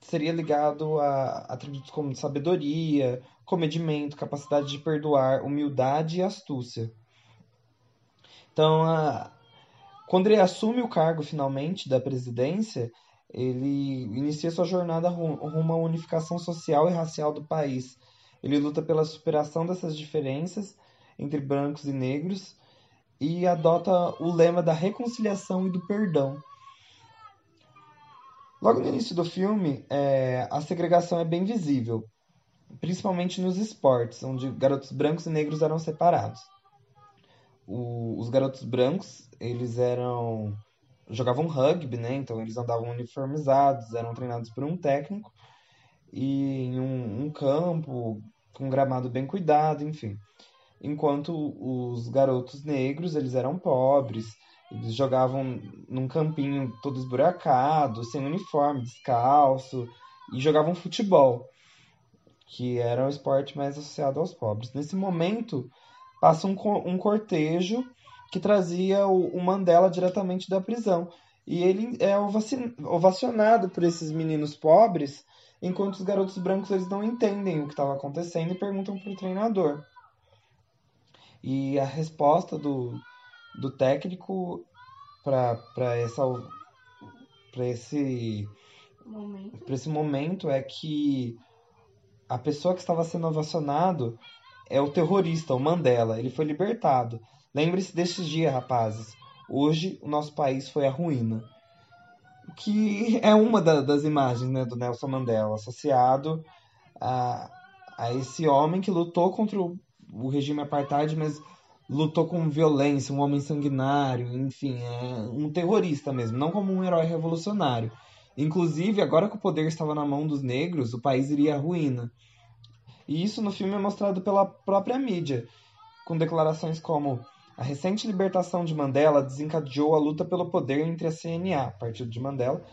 seria ligado a atributos como sabedoria, comedimento, capacidade de perdoar, humildade e astúcia. Então, a... quando ele assume o cargo finalmente da presidência, ele inicia sua jornada rumo à unificação social e racial do país. Ele luta pela superação dessas diferenças entre brancos e negros e adota o lema da reconciliação e do perdão. Logo no início do filme, é, a segregação é bem visível, principalmente nos esportes, onde garotos brancos e negros eram separados. O, os garotos brancos, eles eram jogavam rugby, né? Então eles andavam uniformizados, eram treinados por um técnico e em um, um campo com um gramado bem cuidado, enfim. Enquanto os garotos negros, eles eram pobres, eles jogavam num campinho todo esburacado, sem uniforme, descalço, e jogavam futebol, que era o esporte mais associado aos pobres. Nesse momento, passa um, um cortejo que trazia o, o Mandela diretamente da prisão. E ele é ovacionado por esses meninos pobres, enquanto os garotos brancos eles não entendem o que estava acontecendo e perguntam para o treinador. E a resposta do, do técnico para essa para esse momento. para esse momento é que a pessoa que estava sendo ovacionado é o terrorista, o Mandela. Ele foi libertado. Lembre-se destes dias, rapazes. Hoje o nosso país foi a ruína. Que é uma da, das imagens né, do Nelson Mandela, associado a, a esse homem que lutou contra o, o regime apartheid, mas lutou com violência, um homem sanguinário, enfim, é um terrorista mesmo, não como um herói revolucionário. Inclusive, agora que o poder estava na mão dos negros, o país iria à ruína. E isso no filme é mostrado pela própria mídia, com declarações como a recente libertação de Mandela desencadeou a luta pelo poder entre a CNA, Partido de Mandela,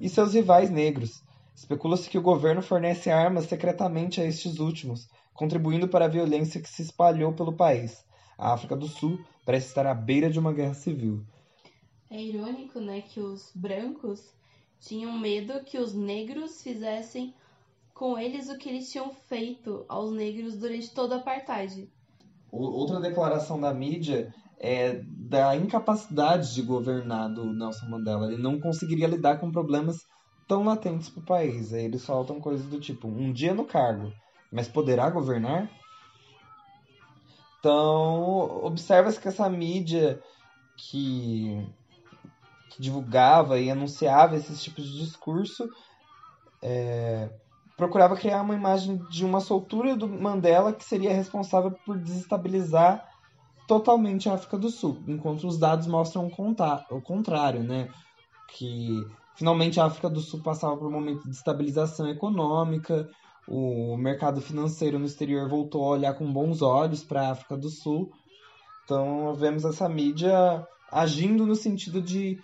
e seus rivais negros. Especula-se que o governo fornece armas secretamente a estes últimos, contribuindo para a violência que se espalhou pelo país. A África do Sul parece estar à beira de uma guerra civil. É irônico, né, que os brancos tinham medo que os negros fizessem com eles o que eles tinham feito aos negros durante todo o apartheid. Outra declaração da mídia é da incapacidade de governar do Nelson Mandela. Ele não conseguiria lidar com problemas tão latentes para o país. Aí eles soltam coisas do tipo: um dia no cargo, mas poderá governar? Então, observa-se que essa mídia que, que, divulgava e anunciava esses tipos de discurso é, procurava criar uma imagem de uma soltura do Mandela que seria responsável por desestabilizar totalmente a África do Sul, enquanto os dados mostram o contrário, né? Que finalmente a África do Sul passava por um momento de estabilização econômica, o mercado financeiro no exterior voltou a olhar com bons olhos para a África do Sul. Então, vemos essa mídia agindo no sentido de,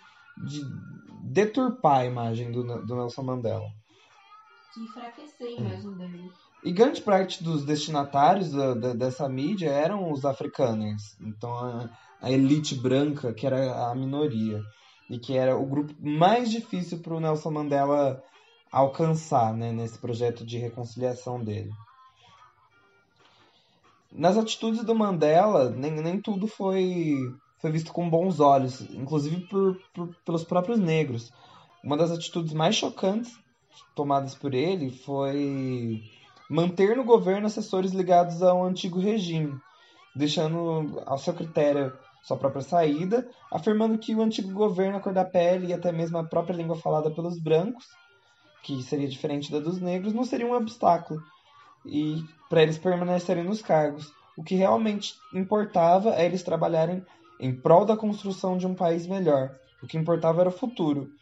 de deturpar a imagem do, do Nelson Mandela de enfraquecer imagem dele. E grande parte dos destinatários da, da, dessa mídia eram os africanos. Então a, a, elite branca, que era a minoria. E que era o grupo mais difícil para o Nelson Mandela alcançar né, nesse projeto de reconciliação dele. Nas atitudes do Mandela, nem, nem tudo foi, foi visto com bons olhos, inclusive por, por, pelos próprios negros. Uma das atitudes mais chocantes tomadas por ele foi manter no governo assessores ligados ao antigo regime, deixando ao seu critério sua própria saída, afirmando que o antigo governo, a cor da pele e até mesmo a própria língua falada pelos brancos, que seria diferente da dos negros, não seria um obstáculo e para eles permanecerem nos cargos. O que realmente importava é eles trabalharem em prol da construção de um país melhor. O que importava era o futuro.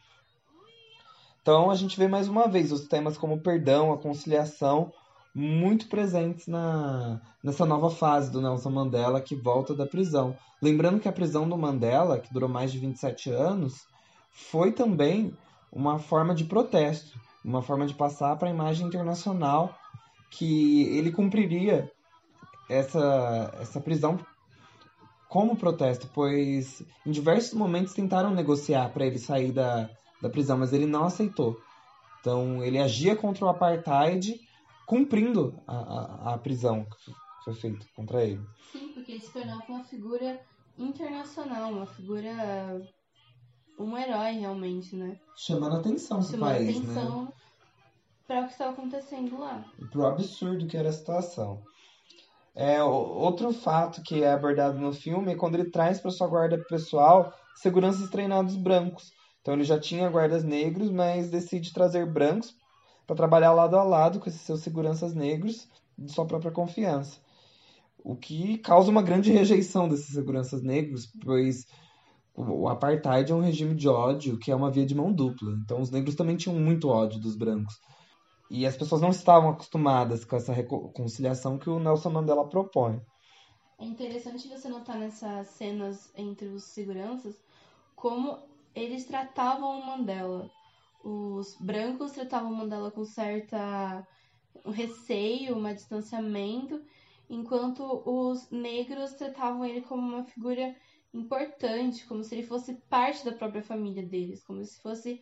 Então a gente vê mais uma vez os temas como perdão, a conciliação, muito presentes na, nessa nova fase do Nelson Mandela que volta da prisão. Lembrando que a prisão do Mandela, que durou mais de 27 anos, foi também uma forma de protesto, uma forma de passar para a imagem internacional que ele cumpriria essa, essa prisão como protesto, pois em diversos momentos tentaram negociar para ele sair da, da prisão, mas ele não aceitou. Então ele agia contra o apartheid, cumprindo a, a, a prisão que foi feita contra ele. Sim, porque ele se tornava uma figura internacional, uma figura um herói realmente, né? Chamando atenção pro Chamando país, né? atenção né? para o que estava acontecendo lá. E pro absurdo que era a situação. É, outro fato que é abordado no filme é quando ele traz para sua guarda pessoal seguranças treinados brancos Então ele já tinha guardas negros, mas decide trazer brancos para trabalhar lado a lado com esses seus seguranças negros de sua própria confiança. O que causa uma grande rejeição desses seguranças negros, pois o apartheid é um regime de ódio que é uma via de mão dupla. Então os negros também tinham muito ódio dos brancos. E as pessoas não estavam acostumadas com essa reconciliação que o Nelson Mandela propõe. É interessante você notar nessas cenas entre os seguranças como eles tratavam o Mandela. Os brancos tratavam o Mandela com certa um receio, um distanciamento, enquanto os negros tratavam ele como uma figura importante, como se ele fosse parte da própria família deles, como se fosse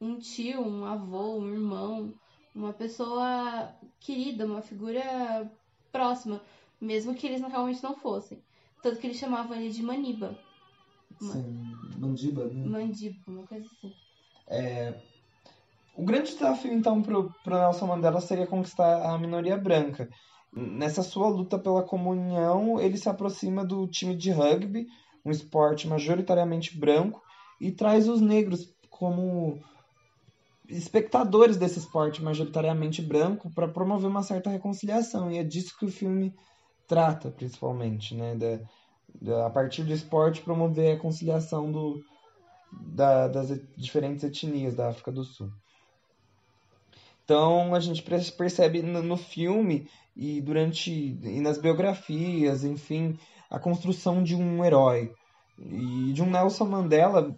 um tio, um avô, um irmão, uma pessoa querida, uma figura próxima, mesmo que eles realmente não fossem. Tanto que eles chamavam ele de Maniba. Sim, Mandiba, né? Mandiba, uma coisa assim. É... O grande desafio, então, para o Nelson Mandela seria conquistar a minoria branca. Nessa sua luta pela comunhão, ele se aproxima do time de rugby, um esporte majoritariamente branco, e traz os negros como espectadores desse esporte majoritariamente branco para promover uma certa reconciliação. E é disso que o filme trata, principalmente, né? Da, a partir do esporte, promover a reconciliação do, da, das diferentes etnias da África do Sul. Então a gente percebe no, no filme e durante e nas biografias, enfim, a construção de um herói e de um Nelson Mandela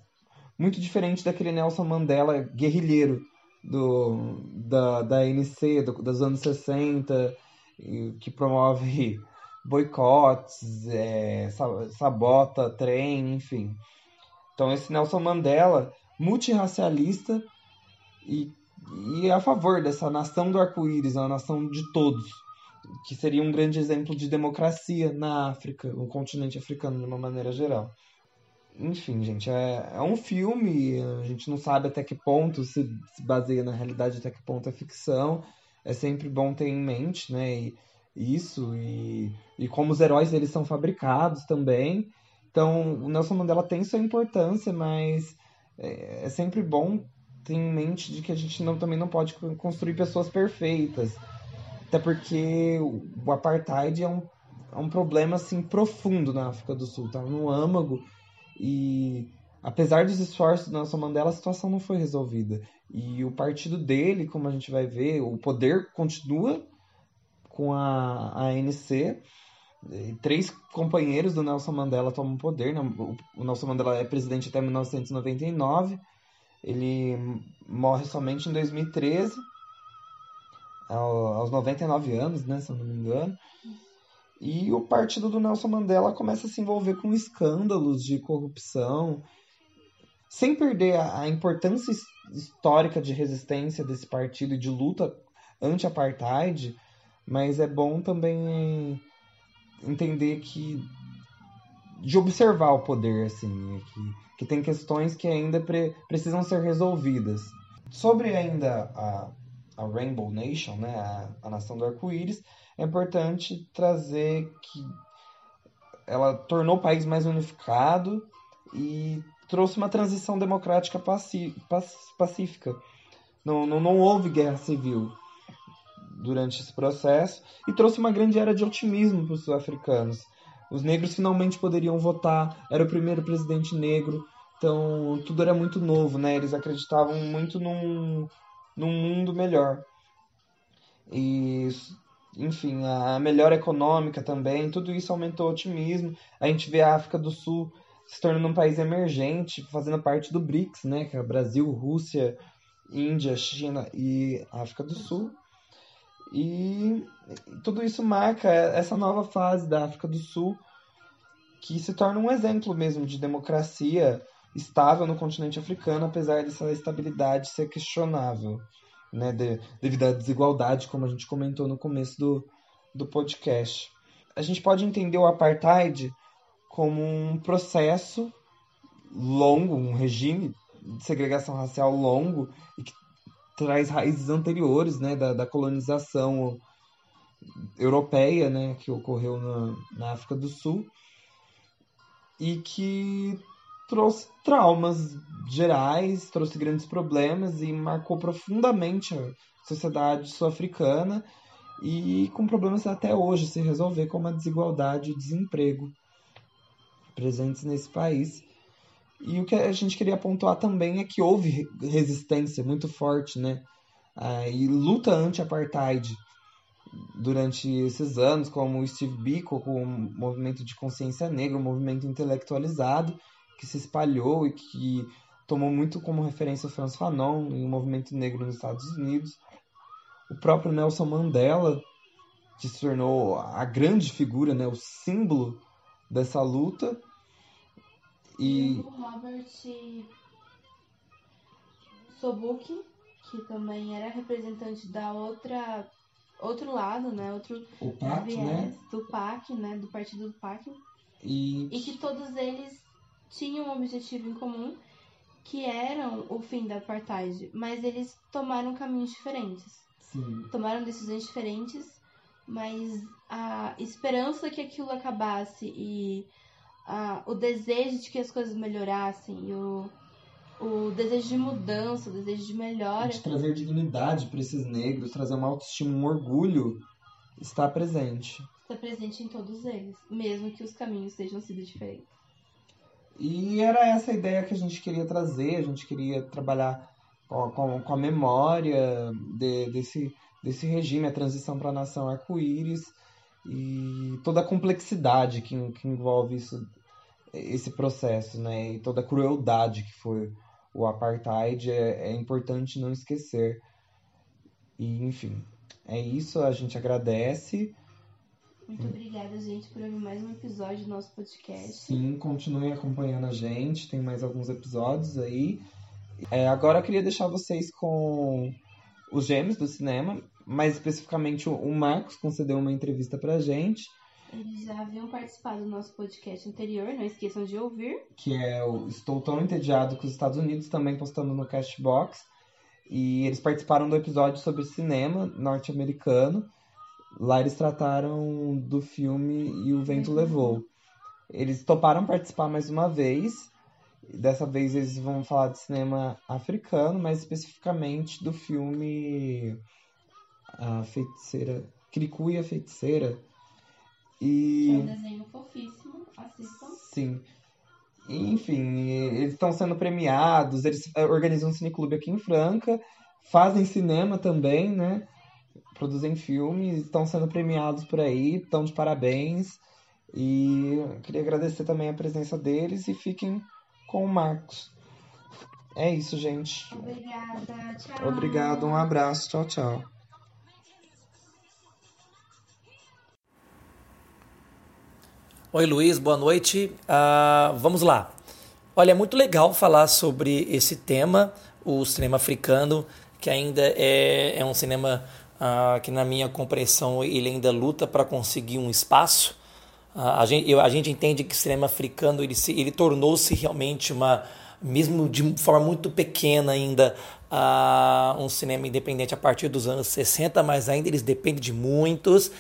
muito diferente daquele Nelson Mandela guerrilheiro do, da, da ANC do, dos anos 60, que promove boicotes, é, sabota trem, enfim. Então esse Nelson Mandela, multirracialista e, e a favor dessa nação do arco-íris, a nação de todos, que seria um grande exemplo de democracia na África, no continente africano de uma maneira geral enfim, gente, é, é um filme, a gente não sabe até que ponto se, se baseia na realidade, até que ponto é ficção. É sempre bom ter em mente, né? E, isso, e, e como os heróis eles são fabricados também. Então, o Nelson Mandela tem sua importância, mas é, é sempre bom ter em mente de que a gente não, também não pode construir pessoas perfeitas. Até porque o apartheid é um, é um problema assim profundo na África do Sul, tá no âmago e apesar dos esforços do Nelson Mandela, a situação não foi resolvida. E o partido dele, como a gente vai ver, o poder continua com a, ANC. Três companheiros do Nelson Mandela tomam poder. Né? O Nelson Mandela é presidente até 1999. Ele morre somente em 2013, aos 99 anos, né, se eu não me engano. E o partido do Nelson Mandela começa a se envolver com escândalos de corrupção, sem perder a importância histórica de resistência desse partido e de luta anti-apartheid, mas é bom também entender que de observar o poder assim, né, que, que tem questões que ainda pre, precisam ser resolvidas. Sobre ainda a, a Rainbow Nation, né, a, a nação do arco-íris, é importante trazer que ela tornou o país mais unificado e trouxe uma transição democrática pacífica. Não, não, não houve guerra civil durante esse processo e trouxe uma grande era de otimismo para os sul-africanos. Os negros finalmente poderiam votar, era o primeiro presidente negro, então tudo era muito novo, né? Eles acreditavam muito num, num mundo melhor. E enfim, a melhora econômica também, tudo isso aumentou o otimismo. A gente vê a África do Sul se tornando um país emergente, fazendo parte do BRICS, né, que é Brasil, Rússia, Índia, China e África do Sul. E tudo isso marca essa nova fase da África do Sul, que se torna um exemplo mesmo de democracia estável no continente africano, apesar dessa estabilidade ser questionável né, de, devido à desigualdade, como a gente comentou no começo do, do podcast. A gente pode entender o apartheid como um processo longo, um regime de segregação racial longo e que traz raízes anteriores né, da, da colonização europeia né, que ocorreu na, na África do Sul e que trouxe traumas gerais, trouxe grandes problemas e marcou profundamente a sociedade sul-africana e com problemas até hoje se resolver, como a desigualdade e desemprego presentes nesse país. E o que a gente queria pontuar também é que houve resistência muito forte, né? Ah, e luta anti-apartheid durante esses anos, como o Steve Biko, com o movimento de consciência negra, um movimento intelectualizado que se espalhou e que tomou muito como referência o Franz Fanon e o movimento negro nos Estados Unidos. O próprio Nelson Mandela, que se tornou a grande figura, né, o símbolo dessa luta. E o Robert Sobuk, que também era representante da outra outro lado, né, outro o PAC, viés, né? do PAC, né, do partido do PAC. E... e que todos eles tinham um objetivo em comum, que eram o fim da apartheid, mas eles tomaram caminhos diferentes. Sim. Tomaram decisões diferentes, mas a esperança que aquilo acabasse e a, o desejo de que as coisas melhorassem o, o desejo de mudança, o desejo de melhora. De trazer dignidade para esses negros, trazer uma autoestima, um orgulho, está presente. Está presente em todos eles, mesmo que os caminhos sejam sido diferentes. E era essa a ideia que a gente queria trazer, a gente queria trabalhar com, com, com a memória de, desse, desse regime, a transição para a nação arco-íris e toda a complexidade que, que envolve isso, esse processo, né? E toda a crueldade que foi o apartheid é, é importante não esquecer. E, enfim, é isso, a gente agradece. Muito obrigada, gente, por ouvir mais um episódio do nosso podcast. Sim, continuem acompanhando a gente, tem mais alguns episódios aí. É, agora eu queria deixar vocês com os gêmeos do cinema, mais especificamente o Marcos concedeu uma entrevista pra gente. Eles já haviam participado do nosso podcast anterior, não esqueçam de ouvir. Que é o Estou Tão Entediado com os Estados Unidos, também postando no Castbox. E eles participaram do episódio sobre cinema norte-americano. Lá eles trataram do filme E o Vento uhum. Levou. Eles toparam participar mais uma vez. Dessa vez eles vão falar de cinema africano, mais especificamente do filme A Feiticeira. Kirikou e a Feiticeira. E... É um desenho fofíssimo, assistam. Sim. Enfim, eles estão sendo premiados, eles eh, organizam um cineclube aqui em Franca, fazem cinema também, né? produzem filmes, estão sendo premiados por aí, estão de parabéns. E queria agradecer também a presença deles e fiquem com o Marcos. É isso, gente. Obrigada, tchau. Obrigado, um abraço, tchau, tchau. Oi, Luiz, boa noite. Uh, vamos lá. Olha, é muito legal falar sobre esse tema, o cinema africano, que ainda é, é um cinema ah, que na minha compreensão ele ainda luta para conseguir um espaço. Ah, a, gente, eu, a gente entende que o cinema africano ele, se, ele tornou-se realmente uma, mesmo de forma muito pequena ainda, ah, um cinema independente a partir dos anos 60, mas ainda eles dependem de muitos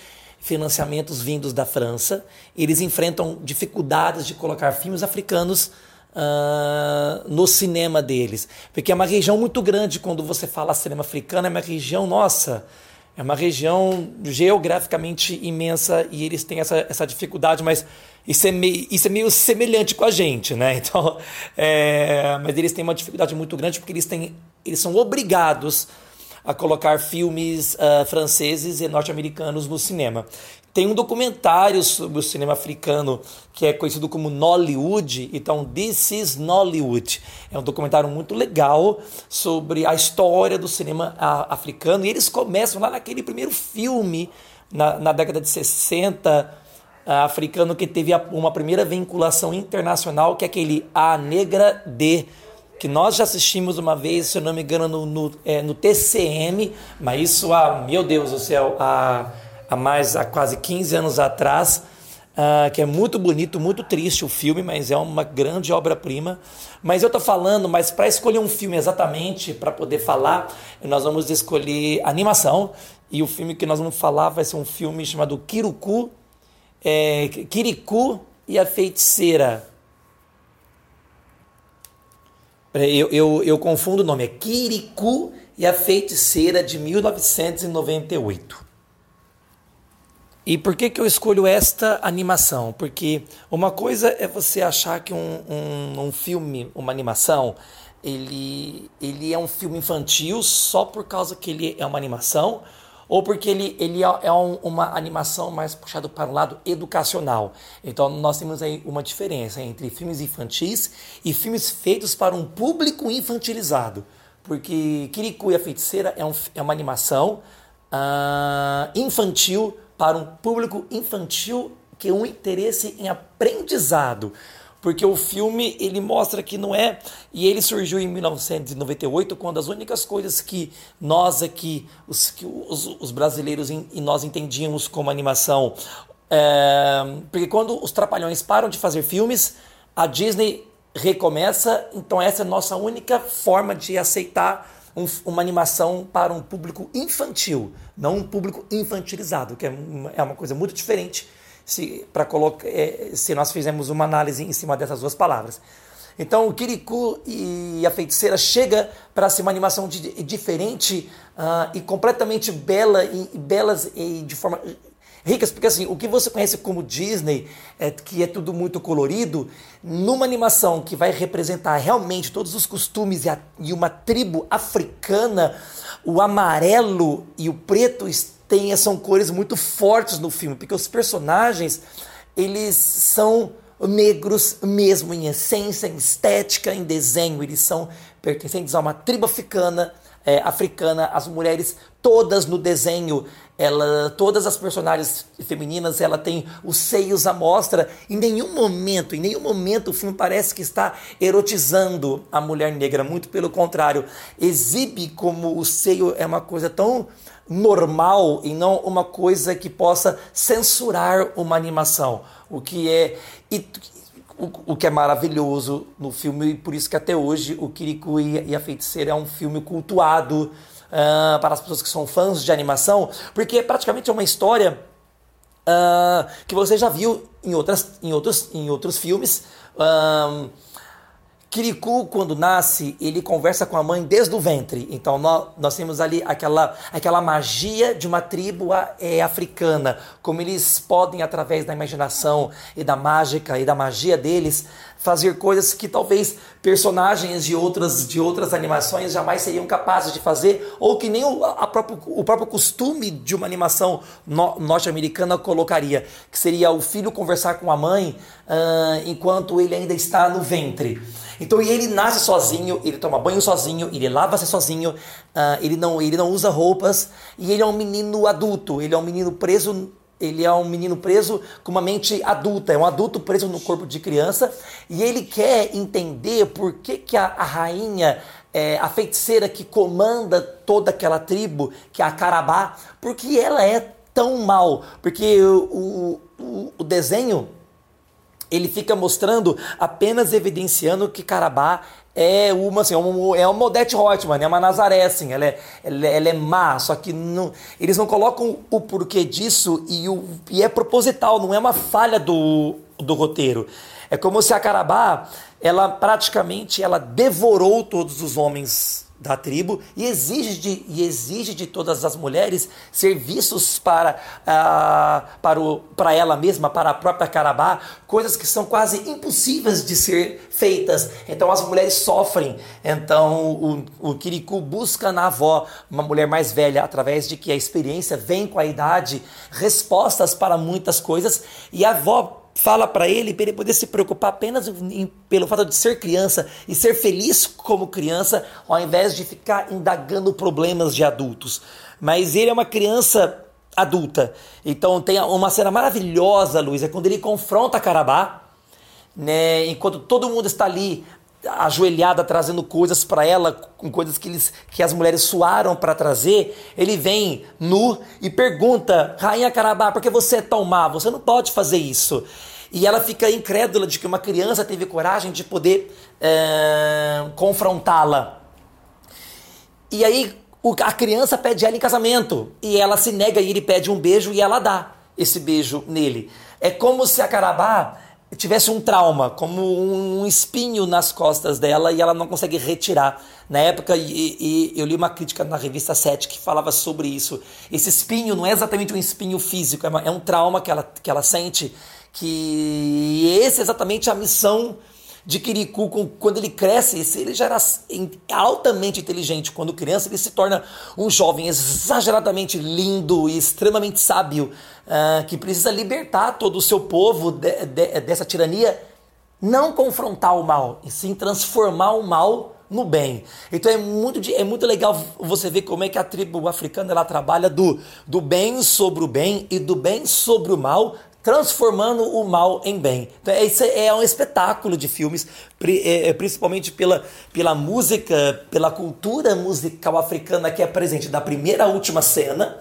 financiamentos vindos da França. Eles enfrentam dificuldades de colocar filmes africanos Uh, no cinema deles. Porque é uma região muito grande quando você fala cinema africano, é uma região, nossa, é uma região geograficamente imensa e eles têm essa, essa dificuldade, mas isso é, meio, isso é meio semelhante com a gente, né? Então, é, mas eles têm uma dificuldade muito grande porque eles, têm, eles são obrigados colocar filmes uh, franceses e norte-americanos no cinema. Tem um documentário sobre o cinema africano que é conhecido como Nollywood, então This is Nollywood. É um documentário muito legal sobre a história do cinema africano e eles começam lá naquele primeiro filme na, na década de 60 uh, africano que teve a, uma primeira vinculação internacional, que é aquele A Negra de que nós já assistimos uma vez, se eu não me engano, no, no, é, no TCM, mas isso há, meu Deus do céu, há há mais há quase 15 anos atrás, uh, que é muito bonito, muito triste o filme, mas é uma grande obra-prima. Mas eu estou falando, mas para escolher um filme exatamente, para poder falar, nós vamos escolher animação. E o filme que nós vamos falar vai ser um filme chamado Kiruku, é, Kirikou e a Feiticeira. Eu, eu, eu confundo o nome, é Kirikou e a Feiticeira de 1998. E por que, que eu escolho esta animação? Porque uma coisa é você achar que um, um, um filme, uma animação, ele, ele é um filme infantil só por causa que ele é uma animação, ou porque ele, ele é, é um, uma animação mais puxado para o lado educacional. Então nós temos aí uma diferença entre filmes infantis e filmes feitos para um público infantilizado. Porque Kirikou e a Feiticeira é, um, é uma animação uh, infantil para um público infantil que é um interesse em aprendizado. Porque o filme ele mostra que não é. E ele surgiu em 1998, quando as únicas coisas que nós aqui, os, que os, os brasileiros e nós entendíamos como animação. É, porque quando os Trapalhões param de fazer filmes, a Disney recomeça. Então, essa é a nossa única forma de aceitar um, uma animação para um público infantil, não um público infantilizado, que é uma, é uma coisa muito diferente se, colocar, é, se nós fizermos uma análise em cima dessas duas palavras. Então, o Kirikou e a Feiticeira chega para ser uma animação de, diferente uh, e completamente bela e, e belas e de forma ricas, porque assim, o que você conhece como Disney, é, que é tudo muito colorido, numa animação que vai representar realmente todos os costumes e, a, e uma tribo africana, o amarelo e o preto tem, são cores muito fortes no filme, porque os personagens, eles são negros mesmo em essência, em estética, em desenho, eles são pertencentes a uma tribo africana, é, africana, as mulheres todas no desenho ela, todas as personagens femininas, ela tem os seios à mostra. Em nenhum momento, em nenhum momento o filme parece que está erotizando a mulher negra. Muito pelo contrário, exibe como o seio é uma coisa tão normal e não uma coisa que possa censurar uma animação. O que é e, o, o que é maravilhoso no filme e por isso que até hoje o Kirikou e a Feiticeira é um filme cultuado uh, para as pessoas que são fãs de animação, porque praticamente é uma história uh, que você já viu em, outras, em, outros, em outros filmes. Uh, Kirikou, quando nasce, ele conversa com a mãe desde o ventre. Então, nós, nós temos ali aquela, aquela magia de uma tribo é, africana. Como eles podem, através da imaginação e da mágica e da magia deles, fazer coisas que talvez personagens de outras, de outras animações jamais seriam capazes de fazer, ou que nem o, próprio, o próprio costume de uma animação no, norte-americana colocaria, que seria o filho conversar com a mãe uh, enquanto ele ainda está no ventre. Então ele nasce sozinho, ele toma banho sozinho, ele lava-se sozinho, uh, ele, não, ele não usa roupas, e ele é um menino adulto, ele é um menino preso ele é um menino preso com uma mente adulta, é um adulto preso no corpo de criança e ele quer entender por que, que a, a rainha, é, a feiticeira que comanda toda aquela tribo, que é a Carabá, porque ela é tão mal. Porque o, o, o desenho ele fica mostrando, apenas evidenciando que Carabá é uma, assim, é, é uma Odette Reutemann, é uma Nazaré, assim, ela é, ela, é, ela é má, só que não, eles não colocam o porquê disso e, o, e é proposital, não é uma falha do, do roteiro. É como se a Carabá, ela praticamente, ela devorou todos os homens da tribo e exige de, e exige de todas as mulheres serviços para, uh, para, o, para ela mesma, para a própria Carabá, coisas que são quase impossíveis de ser feitas. Então as mulheres sofrem. Então o, o Kirikou busca na avó, uma mulher mais velha, através de que a experiência vem com a idade, respostas para muitas coisas, e a avó fala para ele para ele poder se preocupar apenas em, pelo fato de ser criança e ser feliz como criança, ao invés de ficar indagando problemas de adultos. Mas ele é uma criança adulta. Então tem uma cena maravilhosa, Luiz, é quando ele confronta Carabá, né, enquanto todo mundo está ali ajoelhada trazendo coisas para ela, com coisas que, eles, que as mulheres suaram para trazer, ele vem nu e pergunta: Rainha Carabá, por que você é tão má? Você não pode fazer isso. E ela fica incrédula de que uma criança teve coragem de poder é, confrontá-la. E aí a criança pede ela em casamento e ela se nega e ele pede um beijo e ela dá esse beijo nele. É como se a Carabá tivesse um trauma, como um espinho nas costas dela e ela não consegue retirar. Na época, e, e, eu li uma crítica na revista 7 que falava sobre isso. Esse espinho não é exatamente um espinho físico, é, uma, é um trauma que ela, que ela sente, que esse é exatamente a missão de Kirikou, quando ele cresce, ele já era altamente inteligente. Quando criança, ele se torna um jovem exageradamente lindo e extremamente sábio, uh, que precisa libertar todo o seu povo de, de, dessa tirania, não confrontar o mal, e sim transformar o mal no bem. Então é muito, é muito legal você ver como é que a tribo africana ela trabalha do, do bem sobre o bem e do bem sobre o mal, transformando o mal em bem. Então, esse é um espetáculo de filmes, é, é, principalmente pela, pela música, pela cultura musical africana que é presente da primeira à última cena.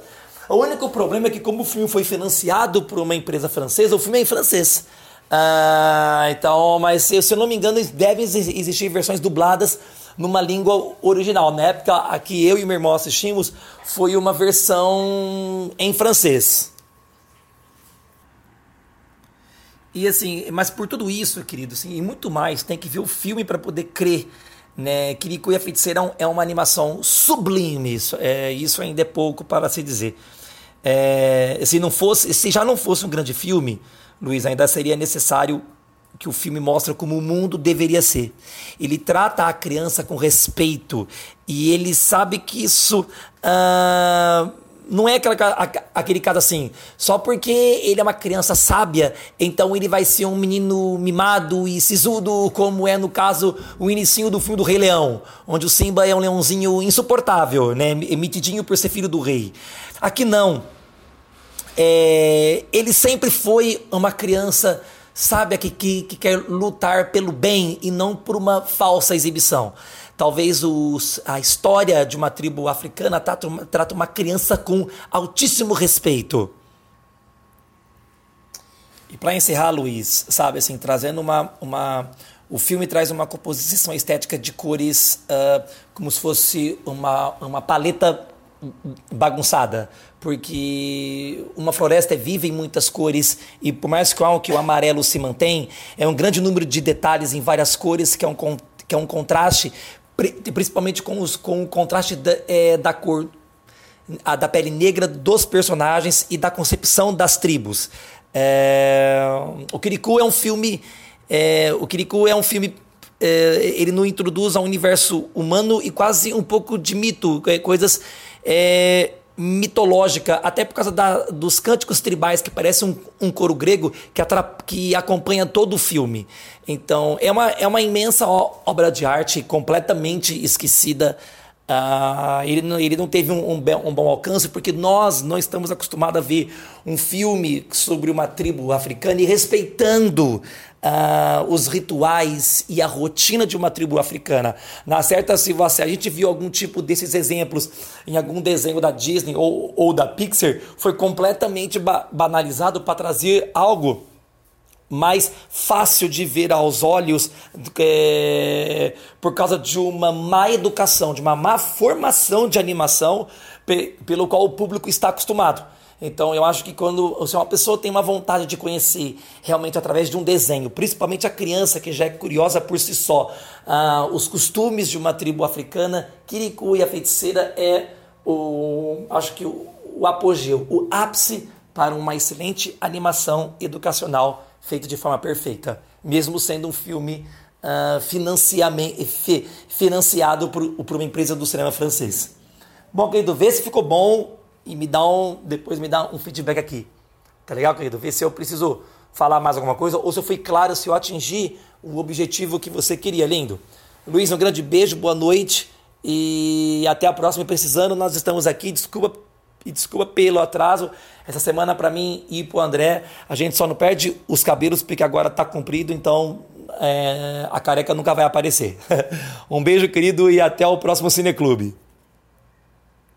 O único problema é que, como o filme foi financiado por uma empresa francesa, o filme é em francês. Ah, então, mas se eu não me engano, devem existir versões dubladas numa língua original. Na época a que eu e meu irmão assistimos, foi uma versão em francês. E assim, mas por tudo isso, querido, assim, e muito mais, tem que ver o filme para poder crer. Né? Kiriko e a Feiticeira é uma animação sublime, isso, é, isso ainda é pouco para se dizer. É, se não fosse, se já não fosse um grande filme, Luiz, ainda seria necessário que o filme mostra como o mundo deveria ser. Ele trata a criança com respeito e ele sabe que isso uh, não é aquela, aquele caso assim, só porque ele é uma criança sábia, então ele vai ser um menino mimado e sisudo, como é no caso o inicinho do filme do Rei Leão, onde o Simba é um leãozinho insuportável, né, emitidinho por ser filho do rei. Aqui não. É, ele sempre foi uma criança sábia que, que, que quer lutar pelo bem e não por uma falsa exibição. Talvez os, a história de uma tribo africana trata uma, trata uma criança com altíssimo respeito. E para encerrar, Luiz, sabe, assim, trazendo uma, uma. O filme traz uma composição estética de cores uh, como se fosse uma, uma paleta bagunçada, porque uma floresta é viva em muitas cores e por mais que o, amarelo se é um grande número de detalhes em várias cores que é um, que é um contraste principalmente com, os, com o contraste da, é, da cor a, da pele negra dos personagens e da concepção das tribos. É, o Kirikou é um filme. É, o Kirikou é um filme. É, ele não introduz ao universo humano e quase um pouco de mito, é, coisas é, mitológica, até por causa da, dos cânticos tribais, que parece um, um coro grego que, que acompanha todo o filme. Então, é uma, é uma imensa obra de arte completamente esquecida. Uh, ele, não, ele não teve um, um, um, bom alcance porque nós não estamos acostumados a ver um filme sobre uma tribo africana e respeitando uh, os rituais e a rotina de uma tribo africana. Na certa, se você, a gente viu algum tipo desses exemplos em algum desenho da Disney ou, ou da Pixar, foi completamente ba banalizado para trazer algo mais fácil de ver aos olhos é, por causa de uma má educação, de uma má formação de animação pe pelo qual o público está acostumado. Então eu acho que quando se uma pessoa tem uma vontade de conhecer realmente através de um desenho, principalmente a criança que já é curiosa por si só, uh, os costumes de uma tribo africana, Kirikou e a feiticeira é o acho que o, o apogeu, o ápice para uma excelente animação educacional feita de forma perfeita, mesmo sendo um filme uh, financiado por, por uma empresa do cinema francês. Bom, querido, vê se ficou bom e me dá um, depois me dá um feedback aqui. Tá legal, querido? Vê se eu preciso falar mais alguma coisa ou se eu fui claro, se eu atingi o objetivo que você queria, lindo. Luiz, um grande beijo, boa noite e até a próxima. Precisando, nós estamos aqui. Desculpa e desculpa pelo atraso. Essa semana para mim e pro André, a gente só não perde os cabelos porque agora tá comprido, então é, a careca nunca vai aparecer. um beijo, querido, e até o próximo Cineclube.